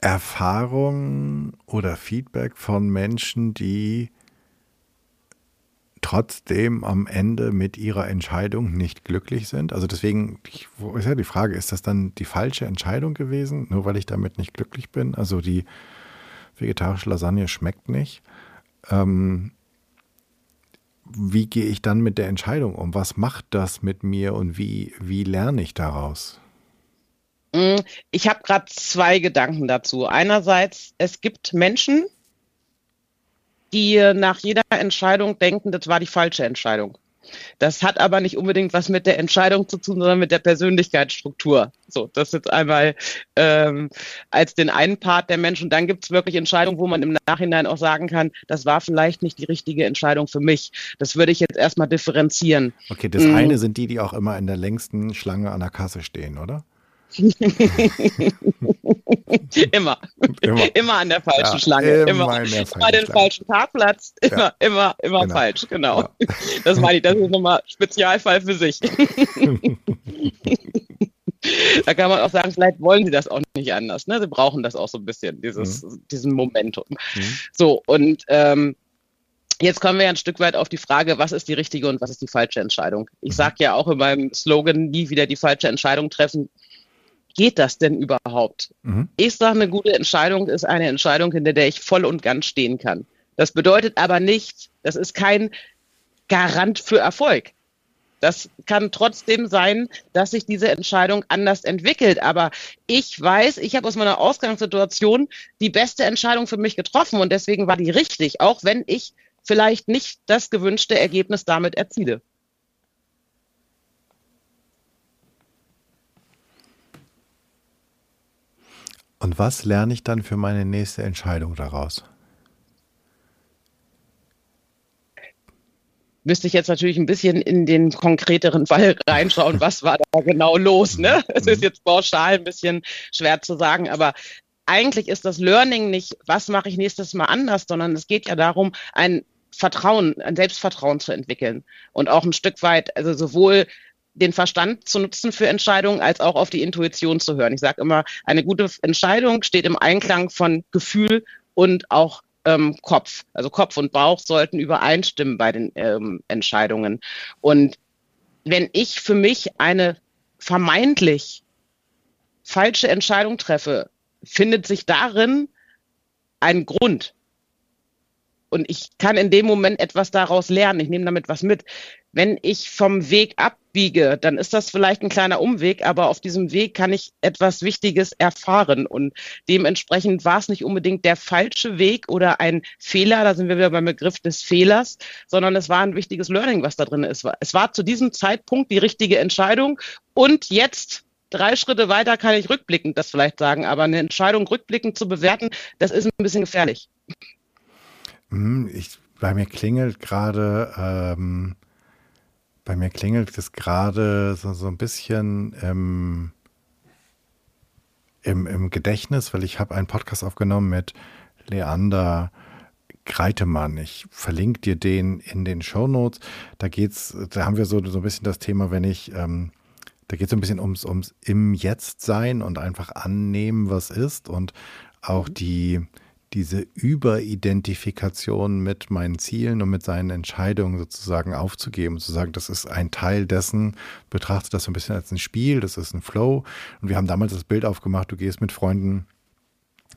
Erfahrungen oder Feedback von Menschen, die trotzdem am Ende mit ihrer Entscheidung nicht glücklich sind? Also deswegen ist ja die Frage, ist das dann die falsche Entscheidung gewesen, nur weil ich damit nicht glücklich bin? Also die vegetarische Lasagne schmeckt nicht. Ähm, wie gehe ich dann mit der Entscheidung um? Was macht das mit mir und wie, wie lerne ich daraus? Mm, ich habe gerade zwei Gedanken dazu. Einerseits, es gibt Menschen, die nach jeder Entscheidung denken, das war die falsche Entscheidung. Das hat aber nicht unbedingt was mit der Entscheidung zu tun, sondern mit der Persönlichkeitsstruktur. So, das jetzt einmal ähm, als den einen Part der Menschen. Dann gibt es wirklich Entscheidungen, wo man im Nachhinein auch sagen kann, das war vielleicht nicht die richtige Entscheidung für mich. Das würde ich jetzt erstmal differenzieren. Okay, das mhm. eine sind die, die auch immer in der längsten Schlange an der Kasse stehen, oder? immer. immer. Immer an der falschen ja, Schlange. Immer, immer, immer den falschen Parkplatz. Immer, ja. immer, immer genau. falsch, genau. Ja. Das meine ich, das ist nochmal Spezialfall für sich. da kann man auch sagen, vielleicht wollen sie das auch nicht anders. Ne? Sie brauchen das auch so ein bisschen, dieses, mhm. diesen Momentum. Mhm. So, und ähm, Jetzt kommen wir ja ein Stück weit auf die Frage, was ist die richtige und was ist die falsche Entscheidung. Ich mhm. sage ja auch in meinem Slogan, nie wieder die falsche Entscheidung treffen geht das denn überhaupt? Mhm. Ich sage, eine gute Entscheidung ist eine Entscheidung, hinter der ich voll und ganz stehen kann. Das bedeutet aber nicht, das ist kein Garant für Erfolg. Das kann trotzdem sein, dass sich diese Entscheidung anders entwickelt. Aber ich weiß, ich habe aus meiner Ausgangssituation die beste Entscheidung für mich getroffen und deswegen war die richtig, auch wenn ich vielleicht nicht das gewünschte Ergebnis damit erziele. Und was lerne ich dann für meine nächste Entscheidung daraus? müsste ich jetzt natürlich ein bisschen in den konkreteren Fall reinschauen, was war da genau los. Ne? Es ist mhm. jetzt pauschal ein bisschen schwer zu sagen, aber eigentlich ist das Learning nicht, was mache ich nächstes Mal anders, sondern es geht ja darum, ein Vertrauen, ein Selbstvertrauen zu entwickeln und auch ein Stück weit, also sowohl den Verstand zu nutzen für Entscheidungen, als auch auf die Intuition zu hören. Ich sage immer, eine gute Entscheidung steht im Einklang von Gefühl und auch ähm, Kopf. Also Kopf und Bauch sollten übereinstimmen bei den ähm, Entscheidungen. Und wenn ich für mich eine vermeintlich falsche Entscheidung treffe, findet sich darin ein Grund. Und ich kann in dem Moment etwas daraus lernen. Ich nehme damit was mit. Wenn ich vom Weg abbiege, dann ist das vielleicht ein kleiner Umweg, aber auf diesem Weg kann ich etwas Wichtiges erfahren. Und dementsprechend war es nicht unbedingt der falsche Weg oder ein Fehler, da sind wir wieder beim Begriff des Fehlers, sondern es war ein wichtiges Learning, was da drin ist. Es war zu diesem Zeitpunkt die richtige Entscheidung. Und jetzt drei Schritte weiter kann ich rückblickend das vielleicht sagen, aber eine Entscheidung rückblickend zu bewerten, das ist ein bisschen gefährlich. Hm, ich, bei mir klingelt gerade, ähm, bei mir klingelt es gerade so, so ein bisschen im, im, im Gedächtnis, weil ich habe einen Podcast aufgenommen mit Leander Greitemann. Ich verlinke dir den in den Show Notes. Da geht's, da haben wir so, so ein bisschen das Thema, wenn ich, ähm, da geht es so ein bisschen ums, ums im Jetzt sein und einfach annehmen, was ist und auch mhm. die, diese Überidentifikation mit meinen Zielen und mit seinen Entscheidungen sozusagen aufzugeben, zu sagen, das ist ein Teil dessen, betrachte das so ein bisschen als ein Spiel, das ist ein Flow. Und wir haben damals das Bild aufgemacht, du gehst mit Freunden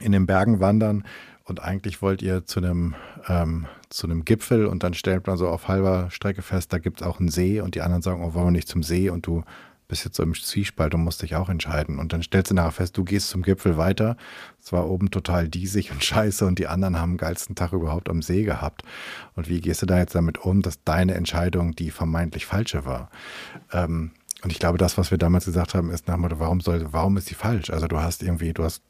in den Bergen wandern und eigentlich wollt ihr zu einem, ähm, zu einem Gipfel und dann stellt man so auf halber Strecke fest, da gibt es auch einen See und die anderen sagen, oh, wollen wir nicht zum See und du bist jetzt so im Zwiespalt und musst dich auch entscheiden. Und dann stellst du nachher fest, du gehst zum Gipfel weiter. Es war oben total diesig und scheiße und die anderen haben den geilsten Tag überhaupt am See gehabt. Und wie gehst du da jetzt damit um, dass deine Entscheidung die vermeintlich falsche war? Ähm, und ich glaube, das, was wir damals gesagt haben, ist nach warum soll, warum ist die falsch? Also du hast irgendwie, du hast,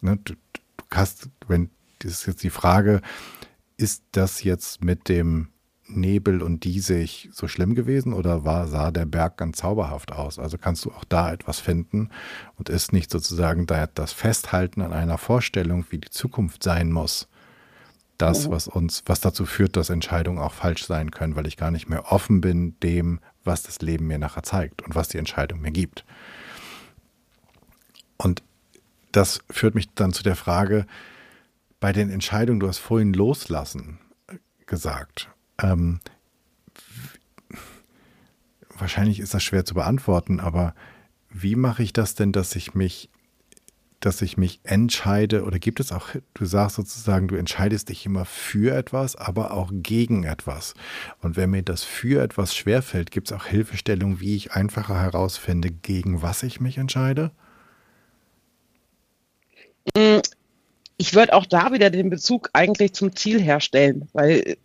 ne, du, du hast, wenn das ist jetzt die Frage, ist das jetzt mit dem Nebel und Diesig so schlimm gewesen oder war, sah der Berg ganz zauberhaft aus? Also kannst du auch da etwas finden und ist nicht sozusagen da das Festhalten an einer Vorstellung, wie die Zukunft sein muss, das, was uns, was dazu führt, dass Entscheidungen auch falsch sein können, weil ich gar nicht mehr offen bin dem, was das Leben mir nachher zeigt und was die Entscheidung mir gibt. Und das führt mich dann zu der Frage, bei den Entscheidungen, du hast vorhin loslassen äh, gesagt. Ähm, wahrscheinlich ist das schwer zu beantworten, aber wie mache ich das denn, dass ich mich dass ich mich entscheide oder gibt es auch, du sagst sozusagen, du entscheidest dich immer für etwas, aber auch gegen etwas. Und wenn mir das für etwas schwerfällt, gibt es auch Hilfestellung, wie ich einfacher herausfinde, gegen was ich mich entscheide? Mm, ich würde auch da wieder den Bezug eigentlich zum Ziel herstellen, weil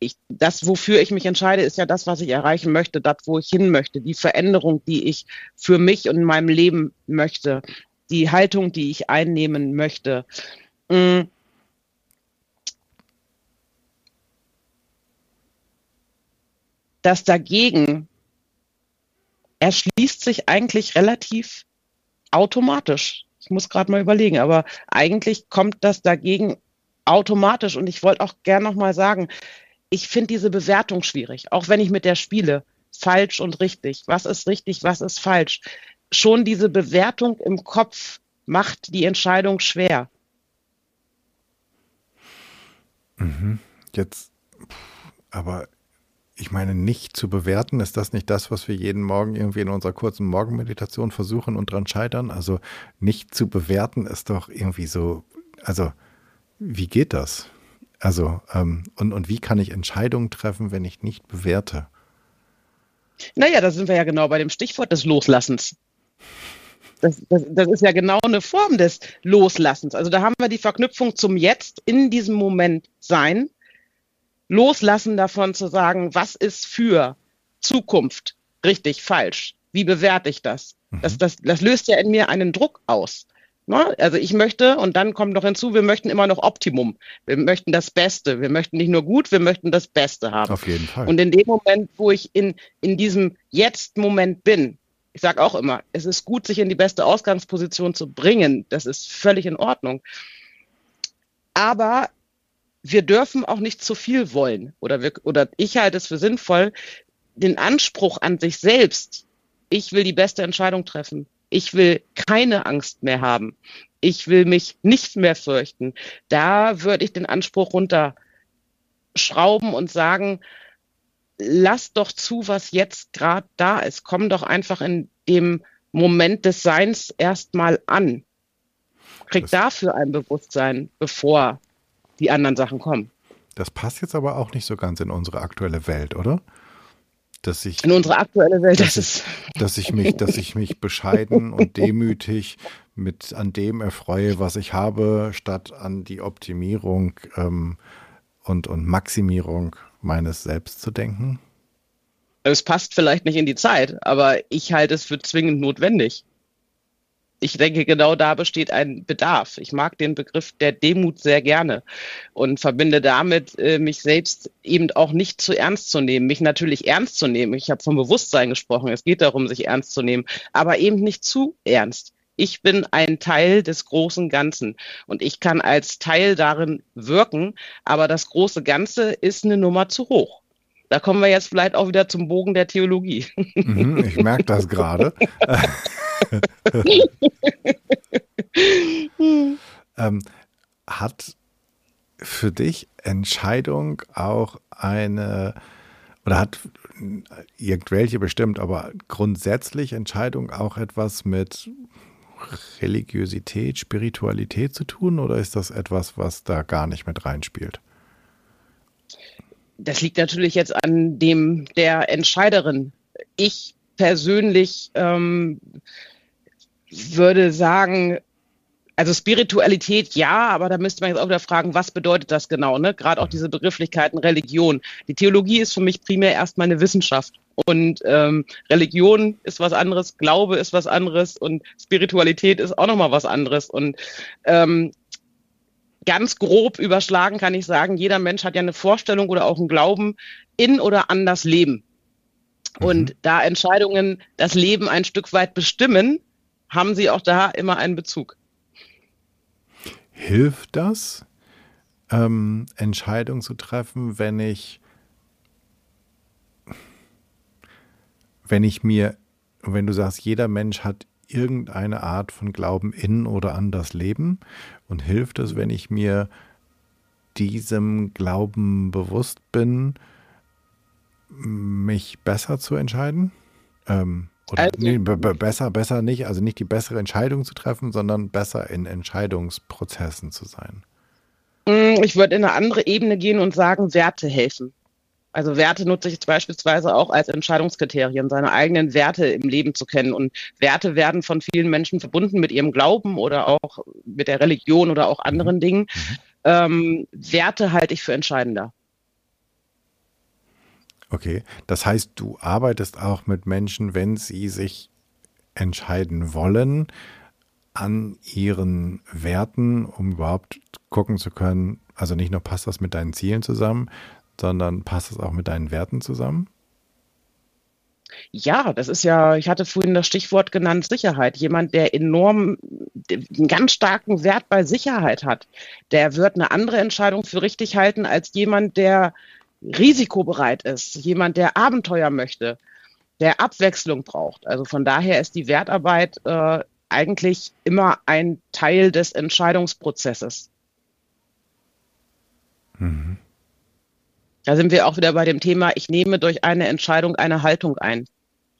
ich, das, wofür ich mich entscheide, ist ja das, was ich erreichen möchte, das, wo ich hin möchte, die Veränderung, die ich für mich und in meinem Leben möchte die Haltung, die ich einnehmen möchte. Mm. Das dagegen erschließt sich eigentlich relativ automatisch. Ich muss gerade mal überlegen, aber eigentlich kommt das dagegen automatisch. Und ich wollte auch gerne nochmal sagen, ich finde diese Bewertung schwierig, auch wenn ich mit der spiele. Falsch und richtig. Was ist richtig, was ist falsch? schon diese Bewertung im Kopf macht die Entscheidung schwer. Mhm. Jetzt, aber ich meine, nicht zu bewerten, ist das nicht das, was wir jeden Morgen irgendwie in unserer kurzen Morgenmeditation versuchen und dran scheitern? Also nicht zu bewerten ist doch irgendwie so, also wie geht das? Also, ähm, und, und wie kann ich Entscheidungen treffen, wenn ich nicht bewerte? Naja, da sind wir ja genau bei dem Stichwort des Loslassens. Das, das, das, ist ja genau eine Form des Loslassens. Also da haben wir die Verknüpfung zum Jetzt, in diesem Moment sein, loslassen davon zu sagen, was ist für Zukunft richtig, falsch, wie bewerte ich das? Mhm. Das, das, das löst ja in mir einen Druck aus. Ne? Also ich möchte, und dann kommt noch hinzu, wir möchten immer noch Optimum. Wir möchten das Beste. Wir möchten nicht nur gut, wir möchten das Beste haben. Auf jeden Fall. Und in dem Moment, wo ich in, in diesem Jetzt-Moment bin, ich sage auch immer, es ist gut, sich in die beste Ausgangsposition zu bringen. Das ist völlig in Ordnung. Aber wir dürfen auch nicht zu viel wollen. Oder, wir, oder ich halte es für sinnvoll, den Anspruch an sich selbst, ich will die beste Entscheidung treffen. Ich will keine Angst mehr haben. Ich will mich nicht mehr fürchten. Da würde ich den Anspruch runterschrauben und sagen, lass doch zu, was jetzt gerade da ist. Komm doch einfach in dem Moment des Seins erstmal an. Krieg das, dafür ein Bewusstsein, bevor die anderen Sachen kommen. Das passt jetzt aber auch nicht so ganz in unsere aktuelle Welt, oder? Dass ich, in unsere aktuelle Welt, dass, das ist. Dass ich mich, dass ich mich bescheiden und demütig mit an dem erfreue, was ich habe, statt an die Optimierung ähm, und, und Maximierung meines Selbst zu denken? Es passt vielleicht nicht in die Zeit, aber ich halte es für zwingend notwendig. Ich denke, genau da besteht ein Bedarf. Ich mag den Begriff der Demut sehr gerne und verbinde damit, äh, mich selbst eben auch nicht zu ernst zu nehmen, mich natürlich ernst zu nehmen. Ich habe vom Bewusstsein gesprochen. Es geht darum, sich ernst zu nehmen, aber eben nicht zu ernst. Ich bin ein Teil des großen Ganzen und ich kann als Teil darin wirken, aber das große Ganze ist eine Nummer zu hoch. Da kommen wir jetzt vielleicht auch wieder zum Bogen der Theologie. Mhm, ich merke das gerade. ähm, hat für dich Entscheidung auch eine, oder hat irgendwelche bestimmt, aber grundsätzlich Entscheidung auch etwas mit Religiosität, Spiritualität zu tun oder ist das etwas, was da gar nicht mit reinspielt? Das liegt natürlich jetzt an dem der Entscheiderin. Ich persönlich ähm, würde sagen, also Spiritualität ja, aber da müsste man jetzt auch wieder fragen, was bedeutet das genau? Ne? Gerade auch diese Begrifflichkeiten Religion. Die Theologie ist für mich primär erstmal eine Wissenschaft. Und ähm, Religion ist was anderes, Glaube ist was anderes und Spiritualität ist auch nochmal was anderes. Und ähm, ganz grob überschlagen kann ich sagen, jeder Mensch hat ja eine Vorstellung oder auch einen Glauben in oder an das Leben. Und mhm. da Entscheidungen das Leben ein Stück weit bestimmen, haben sie auch da immer einen Bezug. Hilft das, ähm, Entscheidungen zu treffen, wenn ich, wenn ich mir, wenn du sagst, jeder Mensch hat irgendeine Art von Glauben in oder an das Leben und hilft es, wenn ich mir diesem Glauben bewusst bin, mich besser zu entscheiden? Ähm, oder also, nee, besser, besser nicht, also nicht die bessere Entscheidung zu treffen, sondern besser in Entscheidungsprozessen zu sein. Mm, ich würde in eine andere Ebene gehen und sagen, Werte helfen. Also Werte nutze ich jetzt beispielsweise auch als Entscheidungskriterien, seine eigenen Werte im Leben zu kennen. Und Werte werden von vielen Menschen verbunden mit ihrem Glauben oder auch mit der Religion oder auch anderen mhm. Dingen. Mhm. Ähm, Werte halte ich für entscheidender. Okay, das heißt, du arbeitest auch mit Menschen, wenn sie sich entscheiden wollen, an ihren Werten, um überhaupt gucken zu können, also nicht nur passt das mit deinen Zielen zusammen, sondern passt das auch mit deinen Werten zusammen? Ja, das ist ja, ich hatte vorhin das Stichwort genannt, Sicherheit. Jemand, der enorm, einen ganz starken Wert bei Sicherheit hat, der wird eine andere Entscheidung für richtig halten als jemand, der risikobereit ist, jemand, der Abenteuer möchte, der Abwechslung braucht. Also von daher ist die Wertarbeit äh, eigentlich immer ein Teil des Entscheidungsprozesses. Mhm. Da sind wir auch wieder bei dem Thema, ich nehme durch eine Entscheidung eine Haltung ein.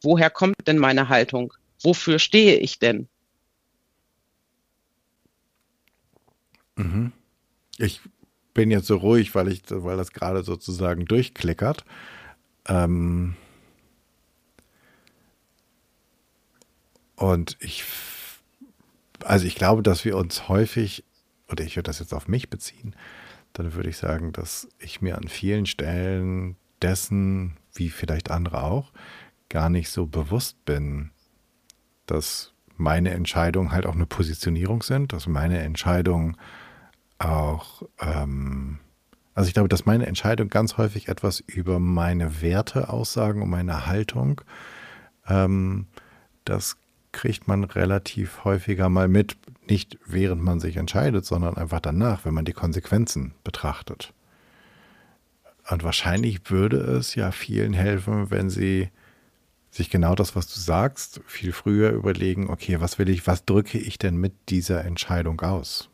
Woher kommt denn meine Haltung? Wofür stehe ich denn? Mhm. Ich bin jetzt so ruhig, weil ich, weil das gerade sozusagen durchklickert. Ähm und ich, also ich glaube, dass wir uns häufig, oder ich würde das jetzt auf mich beziehen, dann würde ich sagen, dass ich mir an vielen Stellen dessen, wie vielleicht andere auch, gar nicht so bewusst bin, dass meine Entscheidungen halt auch eine Positionierung sind, dass meine Entscheidungen auch, ähm, also ich glaube, dass meine Entscheidung ganz häufig etwas über meine Werte aussagen und meine Haltung. Ähm, das kriegt man relativ häufiger mal mit, nicht während man sich entscheidet, sondern einfach danach, wenn man die Konsequenzen betrachtet. Und wahrscheinlich würde es ja vielen helfen, wenn sie sich genau das, was du sagst, viel früher überlegen, okay, was will ich, was drücke ich denn mit dieser Entscheidung aus?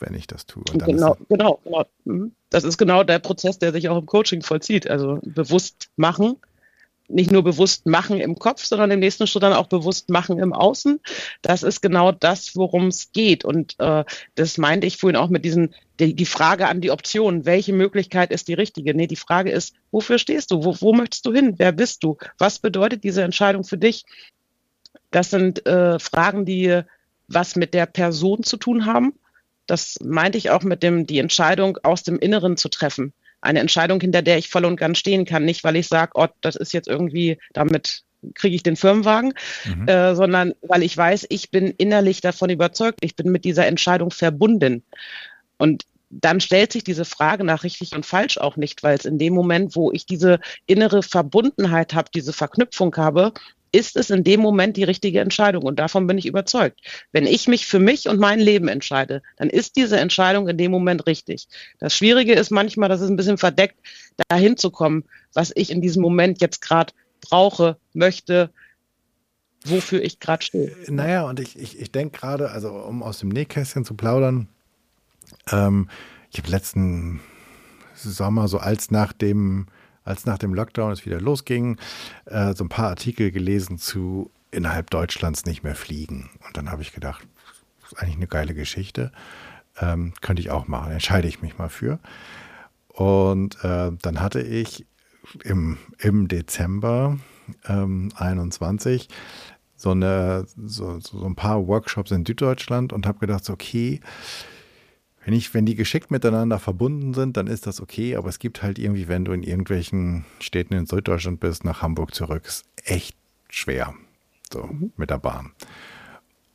Wenn ich das tue. genau, genau, genau. Mhm. Das ist genau der Prozess, der sich auch im Coaching vollzieht. Also bewusst machen, nicht nur bewusst machen im Kopf, sondern im nächsten Schritt dann auch bewusst machen im Außen. Das ist genau das, worum es geht. Und äh, das meinte ich vorhin auch mit diesen, die, die, Frage an die Option, welche Möglichkeit ist die richtige? Nee, die Frage ist, wofür stehst du? Wo, wo möchtest du hin? Wer bist du? Was bedeutet diese Entscheidung für dich? Das sind äh, Fragen, die was mit der Person zu tun haben das meinte ich auch mit dem, die Entscheidung aus dem Inneren zu treffen. Eine Entscheidung, hinter der ich voll und ganz stehen kann. Nicht, weil ich sage, oh, das ist jetzt irgendwie, damit kriege ich den Firmenwagen, mhm. äh, sondern weil ich weiß, ich bin innerlich davon überzeugt, ich bin mit dieser Entscheidung verbunden. Und dann stellt sich diese Frage nach richtig und falsch auch nicht, weil es in dem Moment, wo ich diese innere Verbundenheit habe, diese Verknüpfung habe, ist es in dem Moment die richtige Entscheidung. Und davon bin ich überzeugt. Wenn ich mich für mich und mein Leben entscheide, dann ist diese Entscheidung in dem Moment richtig. Das Schwierige ist manchmal, dass es ein bisschen verdeckt, dahin zu kommen, was ich in diesem Moment jetzt gerade brauche, möchte, wofür ich gerade stehe. Naja, und ich, ich, ich denke gerade, also um aus dem Nähkästchen zu plaudern, ähm, ich habe letzten Sommer, so als nach dem als nach dem Lockdown es wieder losging, äh, so ein paar Artikel gelesen zu innerhalb Deutschlands nicht mehr fliegen. Und dann habe ich gedacht, das ist eigentlich eine geile Geschichte. Ähm, könnte ich auch machen. Entscheide ich mich mal für. Und äh, dann hatte ich im, im Dezember ähm, 21 so, eine, so, so ein paar Workshops in Süddeutschland und habe gedacht, okay, wenn, ich, wenn die geschickt miteinander verbunden sind, dann ist das okay, aber es gibt halt irgendwie, wenn du in irgendwelchen Städten in Süddeutschland bist, nach Hamburg zurück, ist echt schwer. So, mhm. mit der Bahn.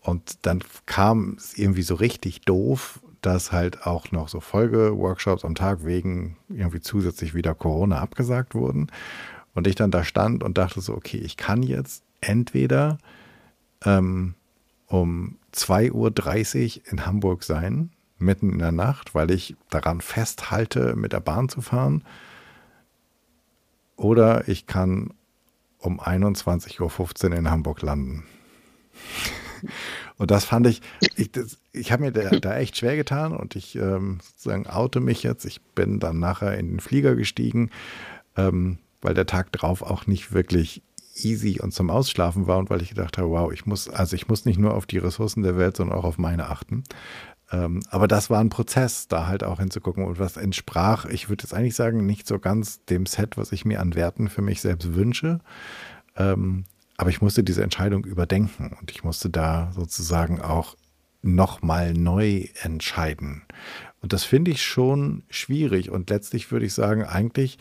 und dann kam es irgendwie so richtig doof, dass halt auch noch so Folgeworkshops am Tag wegen irgendwie zusätzlich wieder Corona abgesagt wurden. Und ich dann da stand und dachte so, okay, ich kann jetzt entweder ähm, um 2.30 Uhr in Hamburg sein, mitten in der Nacht, weil ich daran festhalte, mit der Bahn zu fahren. Oder ich kann um 21.15 Uhr in Hamburg landen. Und das fand ich, ich, ich habe mir da, da, echt schwer getan und ich ähm, sozusagen oute mich jetzt. Ich bin dann nachher in den Flieger gestiegen, ähm, weil der Tag drauf auch nicht wirklich easy und zum Ausschlafen war und weil ich gedacht habe, wow, ich muss, also ich muss nicht nur auf die Ressourcen der Welt, sondern auch auf meine achten. Ähm, aber das war ein Prozess, da halt auch hinzugucken und was entsprach, ich würde jetzt eigentlich sagen, nicht so ganz dem Set, was ich mir an Werten für mich selbst wünsche. Ähm, aber ich musste diese Entscheidung überdenken und ich musste da sozusagen auch nochmal neu entscheiden. Und das finde ich schon schwierig. Und letztlich würde ich sagen, eigentlich,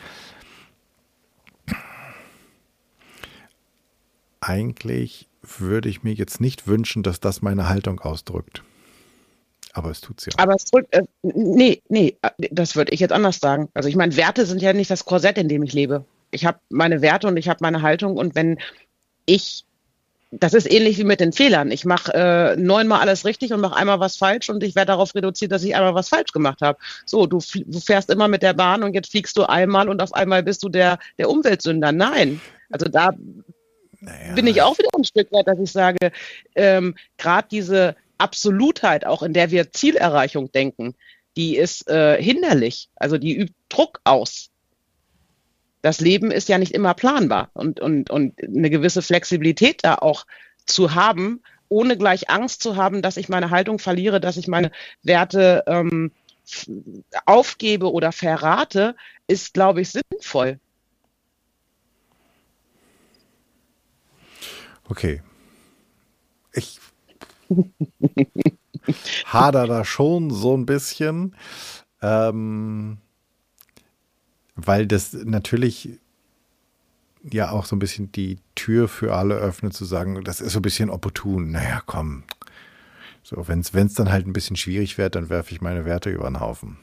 eigentlich würde ich mir jetzt nicht wünschen, dass das meine Haltung ausdrückt. Aber es tut ja. Aber es drückt, äh, nee, nee, das würde ich jetzt anders sagen. Also ich meine, Werte sind ja nicht das Korsett, in dem ich lebe. Ich habe meine Werte und ich habe meine Haltung und wenn ich, das ist ähnlich wie mit den Fehlern. Ich mache äh, neunmal alles richtig und mache einmal was falsch und ich werde darauf reduziert, dass ich einmal was falsch gemacht habe. So, du, du fährst immer mit der Bahn und jetzt fliegst du einmal und auf einmal bist du der, der Umweltsünder. Nein. Also da naja. bin ich auch wieder ein Stück weit, dass ich sage, ähm, gerade diese Absolutheit, auch in der wir Zielerreichung denken, die ist äh, hinderlich. Also die übt Druck aus das Leben ist ja nicht immer planbar und, und, und eine gewisse Flexibilität da auch zu haben, ohne gleich Angst zu haben, dass ich meine Haltung verliere, dass ich meine Werte ähm, aufgebe oder verrate, ist, glaube ich, sinnvoll. Okay. Ich hader da schon so ein bisschen. Ähm, weil das natürlich ja auch so ein bisschen die Tür für alle öffnet, zu sagen, das ist so ein bisschen opportun. Naja, komm. So, wenn es dann halt ein bisschen schwierig wird, dann werfe ich meine Werte über den Haufen.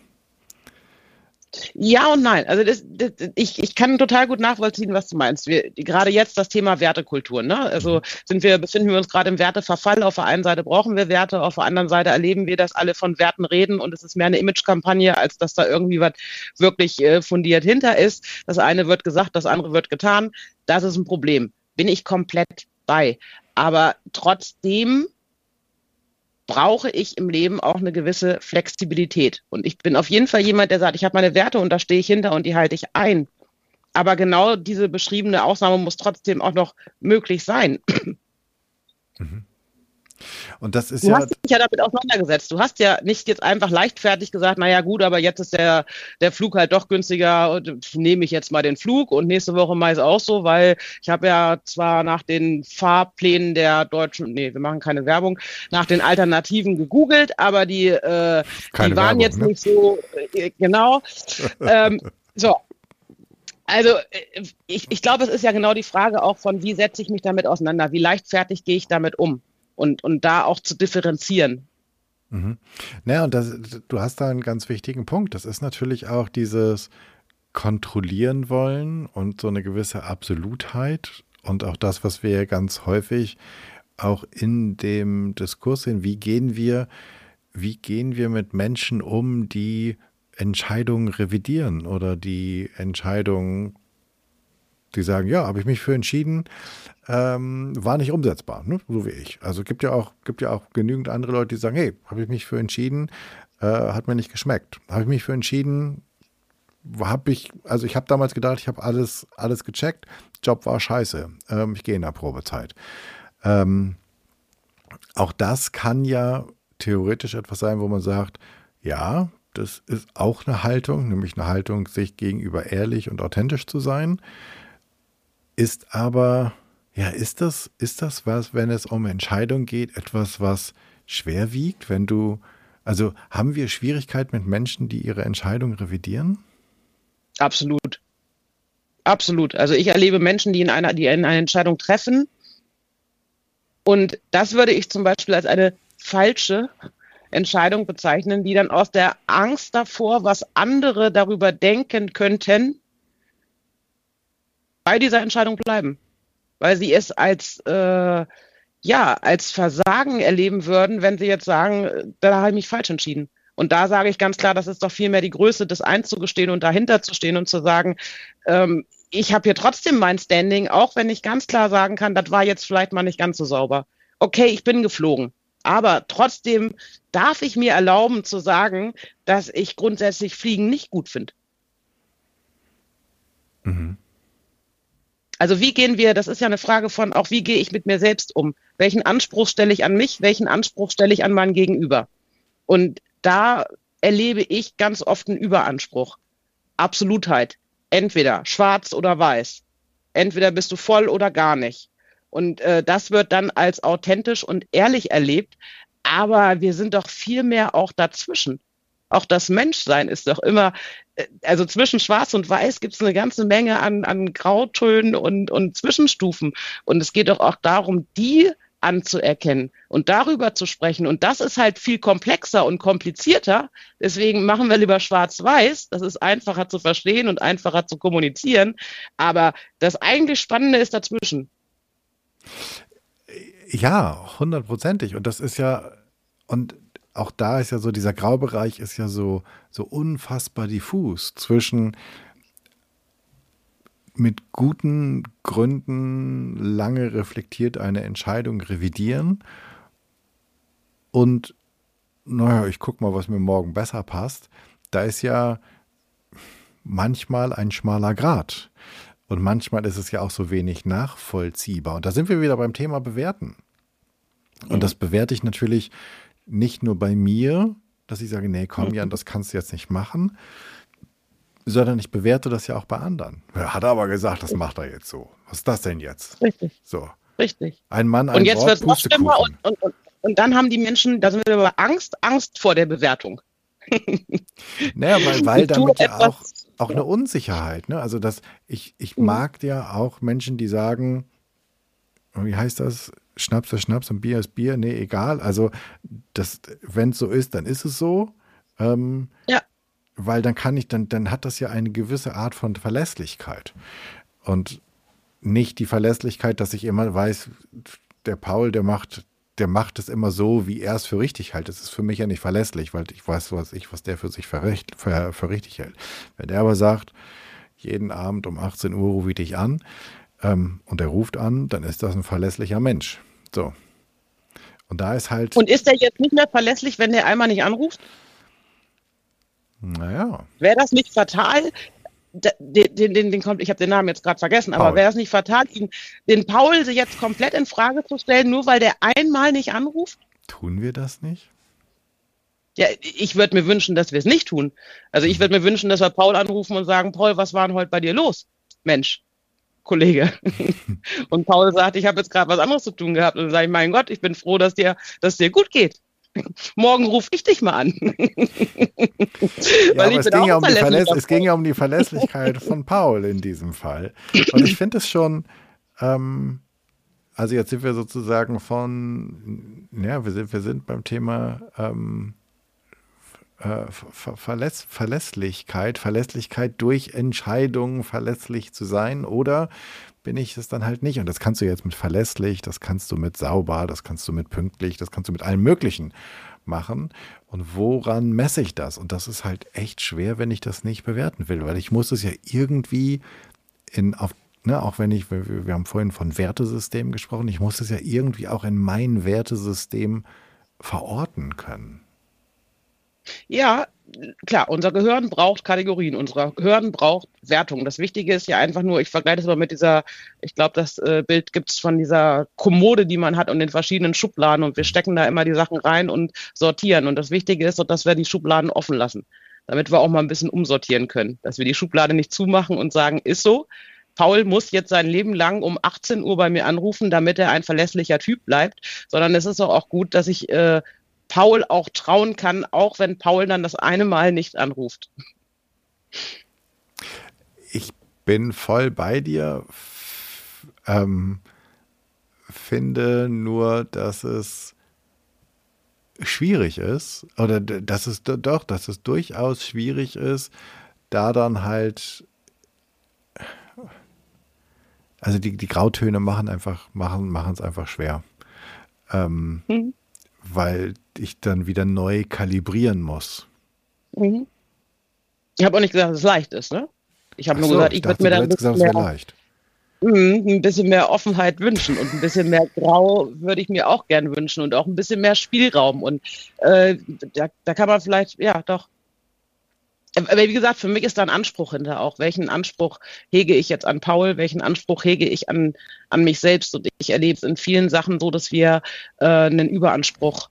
Ja und nein. Also das, das, ich, ich kann total gut nachvollziehen, was du meinst. Wir, gerade jetzt das Thema Wertekultur. Ne? Also mhm. sind wir, befinden wir uns gerade im Werteverfall. Auf der einen Seite brauchen wir Werte, auf der anderen Seite erleben wir, dass alle von Werten reden und es ist mehr eine Imagekampagne, als dass da irgendwie was wirklich äh, fundiert hinter ist. Das eine wird gesagt, das andere wird getan. Das ist ein Problem. Bin ich komplett bei. Aber trotzdem brauche ich im Leben auch eine gewisse Flexibilität. Und ich bin auf jeden Fall jemand, der sagt, ich habe meine Werte und da stehe ich hinter und die halte ich ein. Aber genau diese beschriebene Ausnahme muss trotzdem auch noch möglich sein. Mhm. Und das ist du ja. Du hast dich ja damit auseinandergesetzt. Du hast ja nicht jetzt einfach leichtfertig gesagt, naja gut, aber jetzt ist der, der Flug halt doch günstiger und nehme ich jetzt mal den Flug und nächste Woche mache ich es auch so, weil ich habe ja zwar nach den Fahrplänen der deutschen, nee, wir machen keine Werbung, nach den Alternativen gegoogelt, aber die, äh, die waren Werbung, jetzt ne? nicht so äh, genau. ähm, so, also äh, ich, ich glaube, es ist ja genau die Frage auch von, wie setze ich mich damit auseinander, wie leichtfertig gehe ich damit um und, und da auch zu differenzieren. Mhm. Naja, und das, du hast da einen ganz wichtigen Punkt. Das ist natürlich auch dieses Kontrollieren wollen und so eine gewisse Absolutheit und auch das, was wir ganz häufig auch in dem Diskurs sehen, wie gehen wir, wie gehen wir mit Menschen um, die Entscheidungen revidieren oder die Entscheidungen, die sagen, ja, habe ich mich für entschieden, ähm, war nicht umsetzbar, ne? so wie ich. Also gibt ja auch, gibt ja auch genügend andere Leute, die sagen, hey, habe ich mich für entschieden, äh, hat mir nicht geschmeckt. Habe ich mich für entschieden, habe ich, also ich habe damals gedacht, ich habe alles, alles gecheckt, Job war scheiße, ähm, ich gehe in der Probezeit. Ähm, auch das kann ja theoretisch etwas sein, wo man sagt, ja, das ist auch eine Haltung, nämlich eine Haltung, sich gegenüber ehrlich und authentisch zu sein, ist aber ja, ist das, ist das was, wenn es um Entscheidungen geht, etwas, was schwer wiegt, wenn du, also haben wir Schwierigkeiten mit Menschen, die ihre Entscheidung revidieren? Absolut. Absolut. Also ich erlebe Menschen, die in einer, die in eine Entscheidung treffen Und das würde ich zum Beispiel als eine falsche Entscheidung bezeichnen, die dann aus der Angst davor, was andere darüber denken könnten, bei dieser Entscheidung bleiben. Weil sie es als, äh, ja, als Versagen erleben würden, wenn sie jetzt sagen, da habe ich mich falsch entschieden. Und da sage ich ganz klar, das ist doch vielmehr die Größe, das einzugestehen und dahinter zu stehen und zu sagen, ähm, ich habe hier trotzdem mein Standing, auch wenn ich ganz klar sagen kann, das war jetzt vielleicht mal nicht ganz so sauber. Okay, ich bin geflogen. Aber trotzdem darf ich mir erlauben zu sagen, dass ich grundsätzlich Fliegen nicht gut finde. Mhm. Also wie gehen wir, das ist ja eine Frage von auch, wie gehe ich mit mir selbst um? Welchen Anspruch stelle ich an mich? Welchen Anspruch stelle ich an mein Gegenüber? Und da erlebe ich ganz oft einen Überanspruch. Absolutheit. Entweder schwarz oder weiß. Entweder bist du voll oder gar nicht. Und äh, das wird dann als authentisch und ehrlich erlebt. Aber wir sind doch viel mehr auch dazwischen. Auch das Menschsein ist doch immer, äh, also zwischen Schwarz und Weiß gibt es eine ganze Menge an, an Grautönen und, und Zwischenstufen. Und es geht doch auch darum, die anzuerkennen und darüber zu sprechen. Und das ist halt viel komplexer und komplizierter. Deswegen machen wir lieber schwarz-weiß. Das ist einfacher zu verstehen und einfacher zu kommunizieren. Aber das eigentlich Spannende ist dazwischen. Ja, hundertprozentig. Und das ist ja, und auch da ist ja so, dieser Graubereich ist ja so, so unfassbar diffus zwischen mit guten Gründen lange reflektiert eine Entscheidung revidieren und naja, ich gucke mal, was mir morgen besser passt. Da ist ja manchmal ein schmaler Grat. Und manchmal ist es ja auch so wenig nachvollziehbar. Und da sind wir wieder beim Thema Bewerten. Und das bewerte ich natürlich nicht nur bei mir, dass ich sage, nee, komm, Jan, das kannst du jetzt nicht machen, sondern ich bewerte das ja auch bei anderen. Er hat aber gesagt, das macht er jetzt so. Was ist das denn jetzt? Richtig. So. Richtig. Ein Mann, ein Und jetzt wird es noch schlimmer und, und, und, und, dann haben die Menschen, da sind wir über Angst, Angst vor der Bewertung. naja, weil, weil damit ja auch, auch eine Unsicherheit, ne? Also das, ich, ich mhm. mag ja auch Menschen, die sagen, wie heißt das? Schnaps ist Schnaps und Bier ist Bier, nee, egal. Also, wenn es so ist, dann ist es so. Ähm, ja weil dann kann ich, dann, dann hat das ja eine gewisse Art von Verlässlichkeit. Und nicht die Verlässlichkeit, dass ich immer weiß, der Paul, der macht, der macht es immer so, wie er es für richtig hält. Das ist für mich ja nicht verlässlich, weil ich weiß, was ich, was der für sich für, recht, für, für richtig hält. Wenn der aber sagt, jeden Abend um 18 Uhr rufe ich dich an ähm, und er ruft an, dann ist das ein verlässlicher Mensch. So. Und da ist halt. Und ist er jetzt nicht mehr verlässlich, wenn der einmal nicht anruft? Naja. Wäre das nicht fatal? Den, den, den, den, ich habe den Namen jetzt gerade vergessen, aber wäre das nicht fatal, ihn, den Paul jetzt komplett in Frage zu stellen, nur weil der einmal nicht anruft? Tun wir das nicht? Ja, ich würde mir wünschen, dass wir es nicht tun. Also ich würde mir wünschen, dass wir Paul anrufen und sagen, Paul, was war denn heute bei dir los? Mensch, Kollege. und Paul sagt, ich habe jetzt gerade was anderes zu tun gehabt. Und dann sage ich, mein Gott, ich bin froh, dass dir, dass dir gut geht. Morgen rufe ich dich mal an. ja, es, ging ja um es ging ja um die Verlässlichkeit von Paul in diesem Fall. Und ich finde es schon, ähm, also jetzt sind wir sozusagen von, ja, wir sind, wir sind beim Thema ähm, äh, Verläss Verlässlichkeit, Verlässlichkeit durch Entscheidungen verlässlich zu sein oder bin ich es dann halt nicht. Und das kannst du jetzt mit verlässlich, das kannst du mit sauber, das kannst du mit pünktlich, das kannst du mit allem Möglichen machen. Und woran messe ich das? Und das ist halt echt schwer, wenn ich das nicht bewerten will, weil ich muss es ja irgendwie in, auf, ne, auch wenn ich, wir, wir haben vorhin von Wertesystemen gesprochen, ich muss es ja irgendwie auch in mein Wertesystem verorten können. Ja, klar, unser Gehirn braucht Kategorien, unser Gehirn braucht Wertungen. Das Wichtige ist ja einfach nur, ich vergleiche das mal mit dieser, ich glaube, das äh, Bild gibt es von dieser Kommode, die man hat und den verschiedenen Schubladen und wir stecken da immer die Sachen rein und sortieren. Und das Wichtige ist, dass wir die Schubladen offen lassen, damit wir auch mal ein bisschen umsortieren können, dass wir die Schublade nicht zumachen und sagen, ist so. Paul muss jetzt sein Leben lang um 18 Uhr bei mir anrufen, damit er ein verlässlicher Typ bleibt, sondern es ist doch auch gut, dass ich äh, Paul auch trauen kann, auch wenn Paul dann das eine Mal nicht anruft. Ich bin voll bei dir. Ähm, finde nur, dass es schwierig ist, oder dass es doch, dass es durchaus schwierig ist, da dann halt, also die, die Grautöne machen einfach, machen, machen es einfach schwer. Ähm, mhm. Weil ich dann wieder neu kalibrieren muss. Mhm. Ich habe auch nicht gesagt, dass es leicht ist, ne? Ich habe nur so, gesagt, ich, ich würde mir dann gesagt, mehr, leicht. Mh, ein bisschen mehr Offenheit wünschen und ein bisschen mehr Grau würde ich mir auch gern wünschen und auch ein bisschen mehr Spielraum. Und äh, da, da kann man vielleicht, ja, doch. Aber wie gesagt, für mich ist da ein Anspruch hinter auch. Welchen Anspruch hege ich jetzt an Paul? Welchen Anspruch hege ich an, an mich selbst? Und ich erlebe es in vielen Sachen so, dass wir äh, einen Überanspruch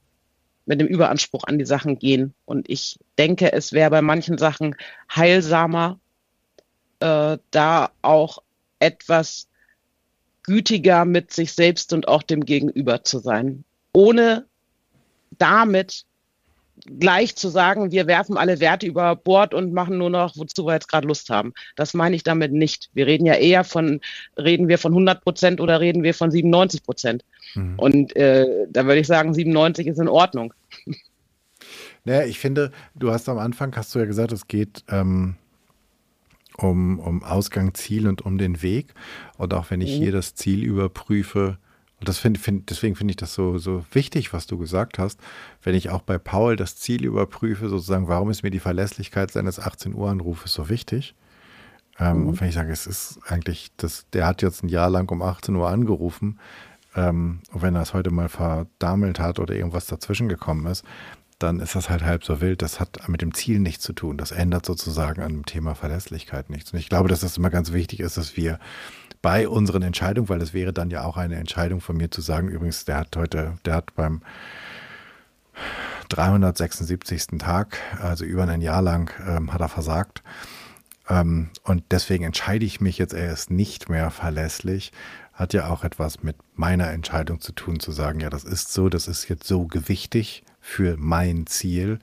mit dem Überanspruch an die Sachen gehen. Und ich denke, es wäre bei manchen Sachen heilsamer, äh, da auch etwas gütiger mit sich selbst und auch dem Gegenüber zu sein, ohne damit gleich zu sagen, wir werfen alle Werte über Bord und machen nur noch, wozu wir jetzt gerade Lust haben. Das meine ich damit nicht. Wir reden ja eher von, reden wir von 100 Prozent oder reden wir von 97 Prozent. Mhm. Und äh, da würde ich sagen, 97 ist in Ordnung. Naja, ich finde, du hast am Anfang, hast du ja gesagt, es geht ähm, um, um Ausgang, Ziel und um den Weg. Und auch wenn ich mhm. hier das Ziel überprüfe, und das find, find, deswegen finde ich das so, so wichtig, was du gesagt hast, wenn ich auch bei Paul das Ziel überprüfe, sozusagen, warum ist mir die Verlässlichkeit seines 18 Uhr Anrufes so wichtig? Ähm, mhm. Und wenn ich sage, es ist eigentlich, das, der hat jetzt ein Jahr lang um 18 Uhr angerufen, ähm, und wenn er es heute mal verdammelt hat oder irgendwas dazwischen gekommen ist, dann ist das halt halb so wild. Das hat mit dem Ziel nichts zu tun. Das ändert sozusagen an dem Thema Verlässlichkeit nichts. Und ich glaube, dass das immer ganz wichtig ist, dass wir bei unseren Entscheidungen, weil das wäre dann ja auch eine Entscheidung von mir zu sagen, übrigens, der hat heute, der hat beim 376. Tag, also über ein Jahr lang, ähm, hat er versagt. Ähm, und deswegen entscheide ich mich jetzt, er ist nicht mehr verlässlich. Hat ja auch etwas mit meiner Entscheidung zu tun, zu sagen, ja, das ist so, das ist jetzt so gewichtig für mein Ziel,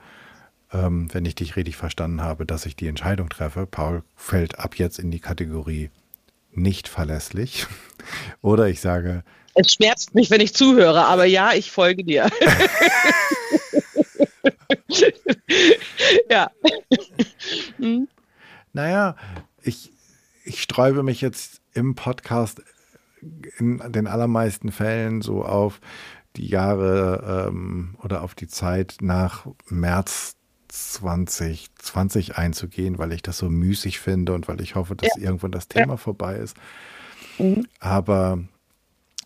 ähm, wenn ich dich richtig verstanden habe, dass ich die Entscheidung treffe. Paul fällt ab jetzt in die Kategorie nicht verlässlich. Oder ich sage. Es schmerzt mich, wenn ich zuhöre, aber ja, ich folge dir. ja. hm. Naja, ich, ich sträube mich jetzt im Podcast in den allermeisten Fällen so auf die Jahre ähm, oder auf die Zeit nach März 2020 einzugehen, weil ich das so müßig finde und weil ich hoffe, dass ja. irgendwann das Thema ja. vorbei ist. Mhm. Aber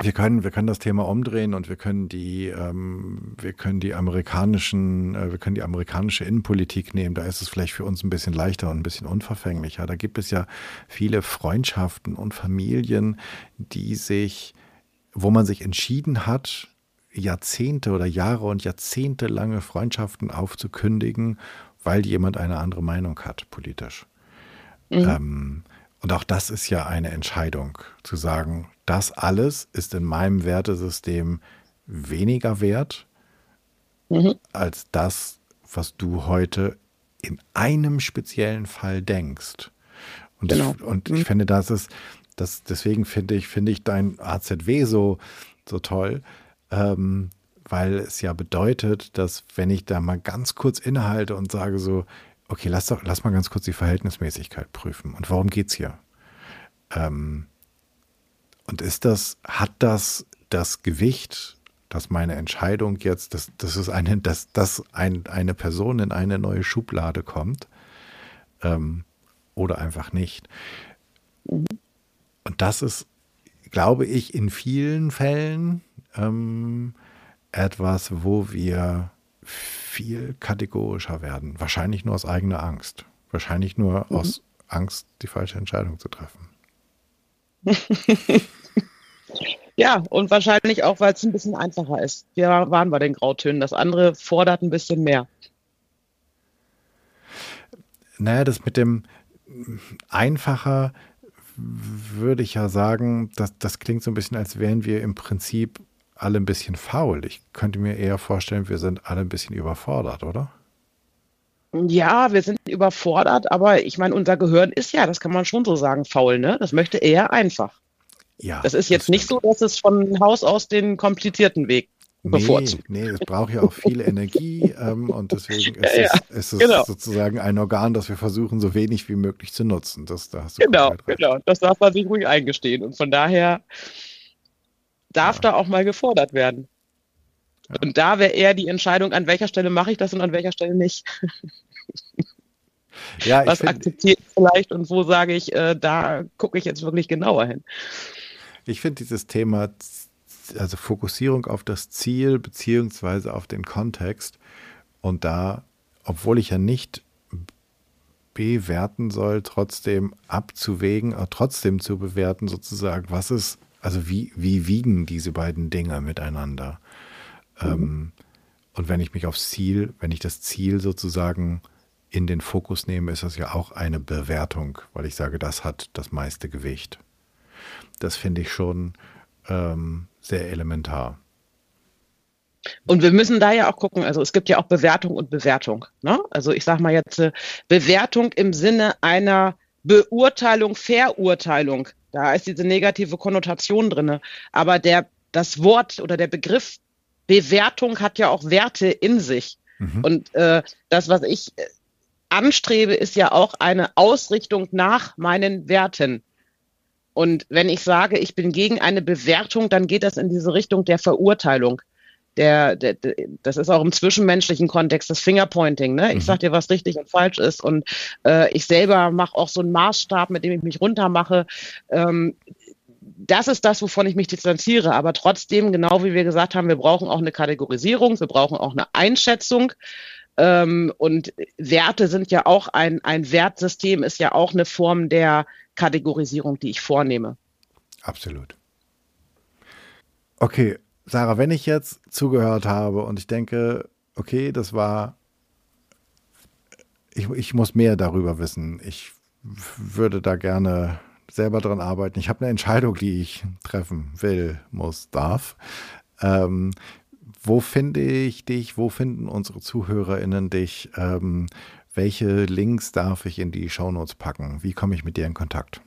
wir können, wir können das Thema umdrehen und wir können die, ähm, wir können die amerikanischen, äh, wir können die amerikanische Innenpolitik nehmen. Da ist es vielleicht für uns ein bisschen leichter und ein bisschen unverfänglicher. Da gibt es ja viele Freundschaften und Familien, die sich, wo man sich entschieden hat, Jahrzehnte oder Jahre und Jahrzehnte lange Freundschaften aufzukündigen, weil jemand eine andere Meinung hat, politisch. Mhm. Ähm, und auch das ist ja eine Entscheidung, zu sagen, das alles ist in meinem Wertesystem weniger wert mhm. als das, was du heute in einem speziellen Fall denkst. Und, genau. ich, und mhm. ich finde, das ist, das, deswegen finde ich, finde ich dein AZW so, so toll, ähm, weil es ja bedeutet, dass wenn ich da mal ganz kurz innehalte und sage so, okay, lass doch, lass mal ganz kurz die Verhältnismäßigkeit prüfen. Und worum geht es hier? Ähm, und ist das, hat das das Gewicht, dass meine Entscheidung jetzt, dass, dass es eine, dass, dass ein, eine Person in eine neue Schublade kommt ähm, oder einfach nicht? Und das ist, glaube ich, in vielen Fällen ähm, etwas, wo wir viel kategorischer werden. Wahrscheinlich nur aus eigener Angst. Wahrscheinlich nur mhm. aus Angst, die falsche Entscheidung zu treffen. ja, und wahrscheinlich auch, weil es ein bisschen einfacher ist. Wir waren bei den Grautönen. Das andere fordert ein bisschen mehr. Naja, das mit dem einfacher würde ich ja sagen, das, das klingt so ein bisschen, als wären wir im Prinzip alle ein bisschen faul. Ich könnte mir eher vorstellen, wir sind alle ein bisschen überfordert, oder? Ja, wir sind überfordert, aber ich meine, unser Gehirn ist ja, das kann man schon so sagen, faul, ne? Das möchte eher einfach. Ja, das ist jetzt das nicht so, dass es von Haus aus den komplizierten Weg bevorzugt. Nee, nee, es braucht ja auch viel Energie ähm, und deswegen ist, ja, es, ist es genau. sozusagen ein Organ, das wir versuchen, so wenig wie möglich zu nutzen. Das, da hast du genau, genau. Das darf man sich ruhig eingestehen. Und von daher darf ja. da auch mal gefordert werden. Ja. Und da wäre eher die Entscheidung, an welcher Stelle mache ich das und an welcher Stelle nicht. Ja, Was akzeptiere ich vielleicht und wo sage ich, äh, da gucke ich jetzt wirklich genauer hin. Ich finde dieses Thema, also Fokussierung auf das Ziel beziehungsweise auf den Kontext und da, obwohl ich ja nicht bewerten soll, trotzdem abzuwägen, aber trotzdem zu bewerten, sozusagen, was ist, also wie, wie wiegen diese beiden Dinge miteinander? Mhm. Ähm, und wenn ich mich aufs Ziel, wenn ich das Ziel sozusagen in den Fokus nehme, ist das ja auch eine Bewertung, weil ich sage, das hat das meiste Gewicht. Das finde ich schon ähm, sehr elementar. Und wir müssen da ja auch gucken, also es gibt ja auch Bewertung und Bewertung. Ne? Also ich sage mal jetzt äh, Bewertung im Sinne einer Beurteilung, Verurteilung. Da ist diese negative Konnotation drin. Aber der, das Wort oder der Begriff Bewertung hat ja auch Werte in sich. Mhm. Und äh, das, was ich äh, anstrebe, ist ja auch eine Ausrichtung nach meinen Werten. Und wenn ich sage, ich bin gegen eine Bewertung, dann geht das in diese Richtung der Verurteilung. Der, der, der das ist auch im zwischenmenschlichen Kontext das Fingerpointing. Ne? Ich mhm. sage dir, was richtig und falsch ist. Und äh, ich selber mache auch so einen Maßstab, mit dem ich mich runtermache. Ähm, das ist das, wovon ich mich distanziere. Aber trotzdem, genau wie wir gesagt haben, wir brauchen auch eine Kategorisierung, wir brauchen auch eine Einschätzung. Ähm, und Werte sind ja auch ein, ein Wertsystem ist ja auch eine Form der Kategorisierung, die ich vornehme. Absolut. Okay, Sarah, wenn ich jetzt zugehört habe und ich denke, okay, das war, ich, ich muss mehr darüber wissen. Ich würde da gerne selber dran arbeiten. Ich habe eine Entscheidung, die ich treffen will, muss, darf. Ähm, wo finde ich dich? Wo finden unsere ZuhörerInnen dich? Ähm, welche Links darf ich in die Shownotes packen? Wie komme ich mit dir in Kontakt?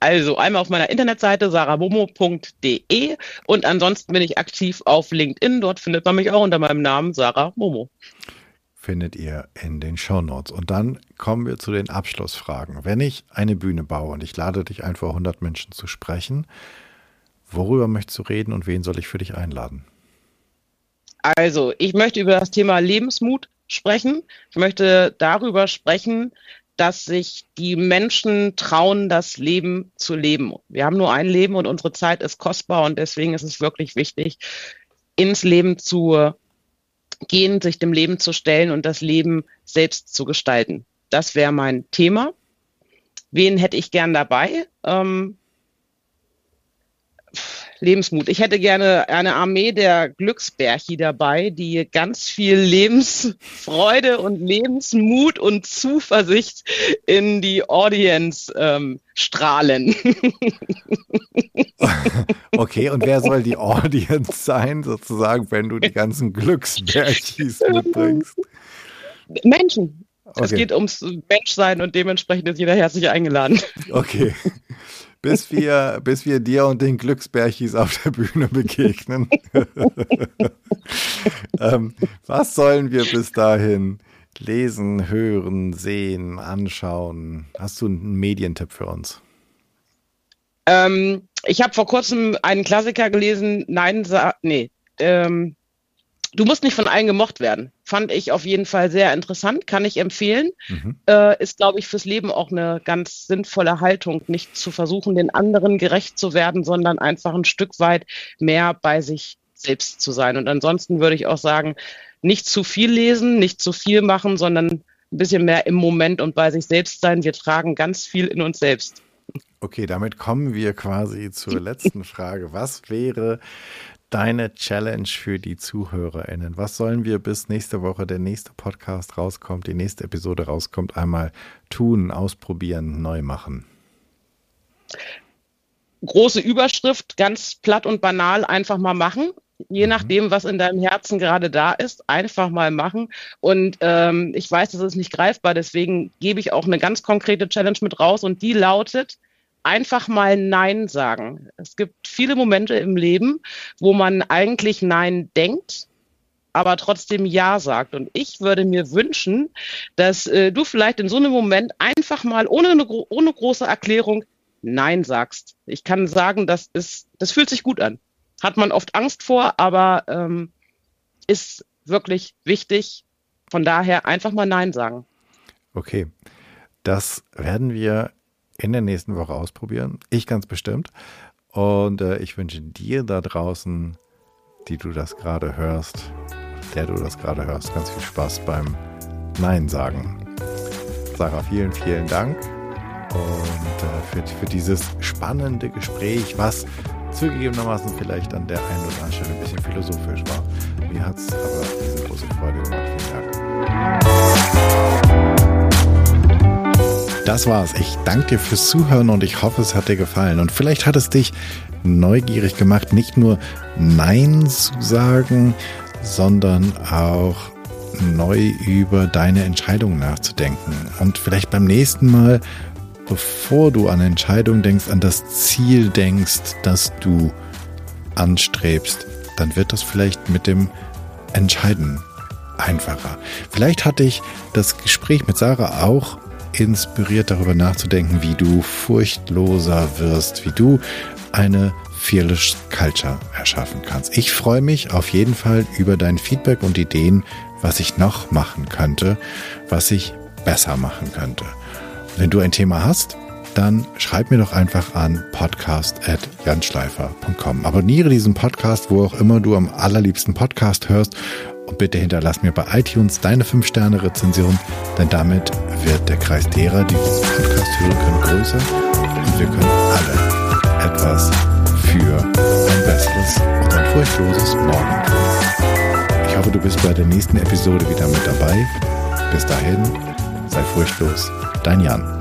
Also einmal auf meiner Internetseite saramomo.de und ansonsten bin ich aktiv auf LinkedIn. Dort findet man mich auch unter meinem Namen Sarah Momo. Findet ihr in den Shownotes. Und dann kommen wir zu den Abschlussfragen. Wenn ich eine Bühne baue und ich lade dich ein, vor 100 Menschen zu sprechen, worüber möchtest du reden und wen soll ich für dich einladen? Also, ich möchte über das Thema Lebensmut sprechen. Ich möchte darüber sprechen, dass sich die Menschen trauen, das Leben zu leben. Wir haben nur ein Leben und unsere Zeit ist kostbar und deswegen ist es wirklich wichtig, ins Leben zu gehen, sich dem Leben zu stellen und das Leben selbst zu gestalten. Das wäre mein Thema. Wen hätte ich gern dabei? Ähm, Lebensmut. Ich hätte gerne eine Armee der Glücksbärchi dabei, die ganz viel Lebensfreude und Lebensmut und Zuversicht in die Audience ähm, strahlen. Okay, und wer soll die Audience sein, sozusagen, wenn du die ganzen Glücksbärchis mitbringst? Menschen. Okay. Es geht ums Menschsein und dementsprechend ist jeder herzlich eingeladen. Okay bis wir, bis wir dir und den Glücksbärchis auf der Bühne begegnen. ähm, was sollen wir bis dahin lesen, hören, sehen, anschauen? Hast du einen Medientipp für uns? Ähm, ich habe vor kurzem einen Klassiker gelesen, Nein, nee, ähm, Du musst nicht von allen gemocht werden. Fand ich auf jeden Fall sehr interessant, kann ich empfehlen. Mhm. Äh, ist, glaube ich, fürs Leben auch eine ganz sinnvolle Haltung, nicht zu versuchen, den anderen gerecht zu werden, sondern einfach ein Stück weit mehr bei sich selbst zu sein. Und ansonsten würde ich auch sagen, nicht zu viel lesen, nicht zu viel machen, sondern ein bisschen mehr im Moment und bei sich selbst sein. Wir tragen ganz viel in uns selbst. Okay, damit kommen wir quasi zur letzten Frage. Was wäre deine Challenge für die ZuhörerInnen? Was sollen wir bis nächste Woche, der nächste Podcast rauskommt, die nächste Episode rauskommt, einmal tun, ausprobieren, neu machen? Große Überschrift, ganz platt und banal, einfach mal machen. Je mhm. nachdem, was in deinem Herzen gerade da ist, einfach mal machen. Und ähm, ich weiß, das ist nicht greifbar, deswegen gebe ich auch eine ganz konkrete Challenge mit raus und die lautet, einfach mal Nein sagen. Es gibt viele Momente im Leben, wo man eigentlich Nein denkt, aber trotzdem Ja sagt. Und ich würde mir wünschen, dass äh, du vielleicht in so einem Moment einfach mal ohne eine ohne große Erklärung Nein sagst. Ich kann sagen, das ist, das fühlt sich gut an. Hat man oft Angst vor, aber ähm, ist wirklich wichtig. Von daher einfach mal Nein sagen. Okay, das werden wir in der nächsten Woche ausprobieren. Ich ganz bestimmt. Und äh, ich wünsche dir da draußen, die du das gerade hörst, der du das gerade hörst, ganz viel Spaß beim Nein sagen. Sarah, vielen, vielen Dank und äh, für, für dieses spannende Gespräch, was zugegebenermaßen vielleicht an der einen oder anderen Stelle ein bisschen philosophisch war. Mir hat es aber diese große Freude gemacht. Vielen Dank. Das war's. Ich danke dir fürs Zuhören und ich hoffe, es hat dir gefallen. Und vielleicht hat es dich neugierig gemacht, nicht nur Nein zu sagen, sondern auch neu über deine Entscheidung nachzudenken. Und vielleicht beim nächsten Mal, bevor du an Entscheidung denkst, an das Ziel denkst, das du anstrebst, dann wird das vielleicht mit dem Entscheiden einfacher. Vielleicht hat dich das Gespräch mit Sarah auch inspiriert, darüber nachzudenken, wie du furchtloser wirst, wie du eine Fearless Culture erschaffen kannst. Ich freue mich auf jeden Fall über dein Feedback und Ideen, was ich noch machen könnte, was ich besser machen könnte. Wenn du ein Thema hast, dann schreib mir doch einfach an podcast.janschleifer.com. Abonniere diesen Podcast, wo auch immer du am allerliebsten Podcast hörst und bitte hinterlass mir bei iTunes deine 5-Sterne-Rezension, denn damit wird der Kreis derer, die diesen Podcast hören können, größer und wir können alle etwas für ein besseres und ein furchtloses Morgen tun. Ich hoffe, du bist bei der nächsten Episode wieder mit dabei. Bis dahin, sei furchtlos, dein Jan.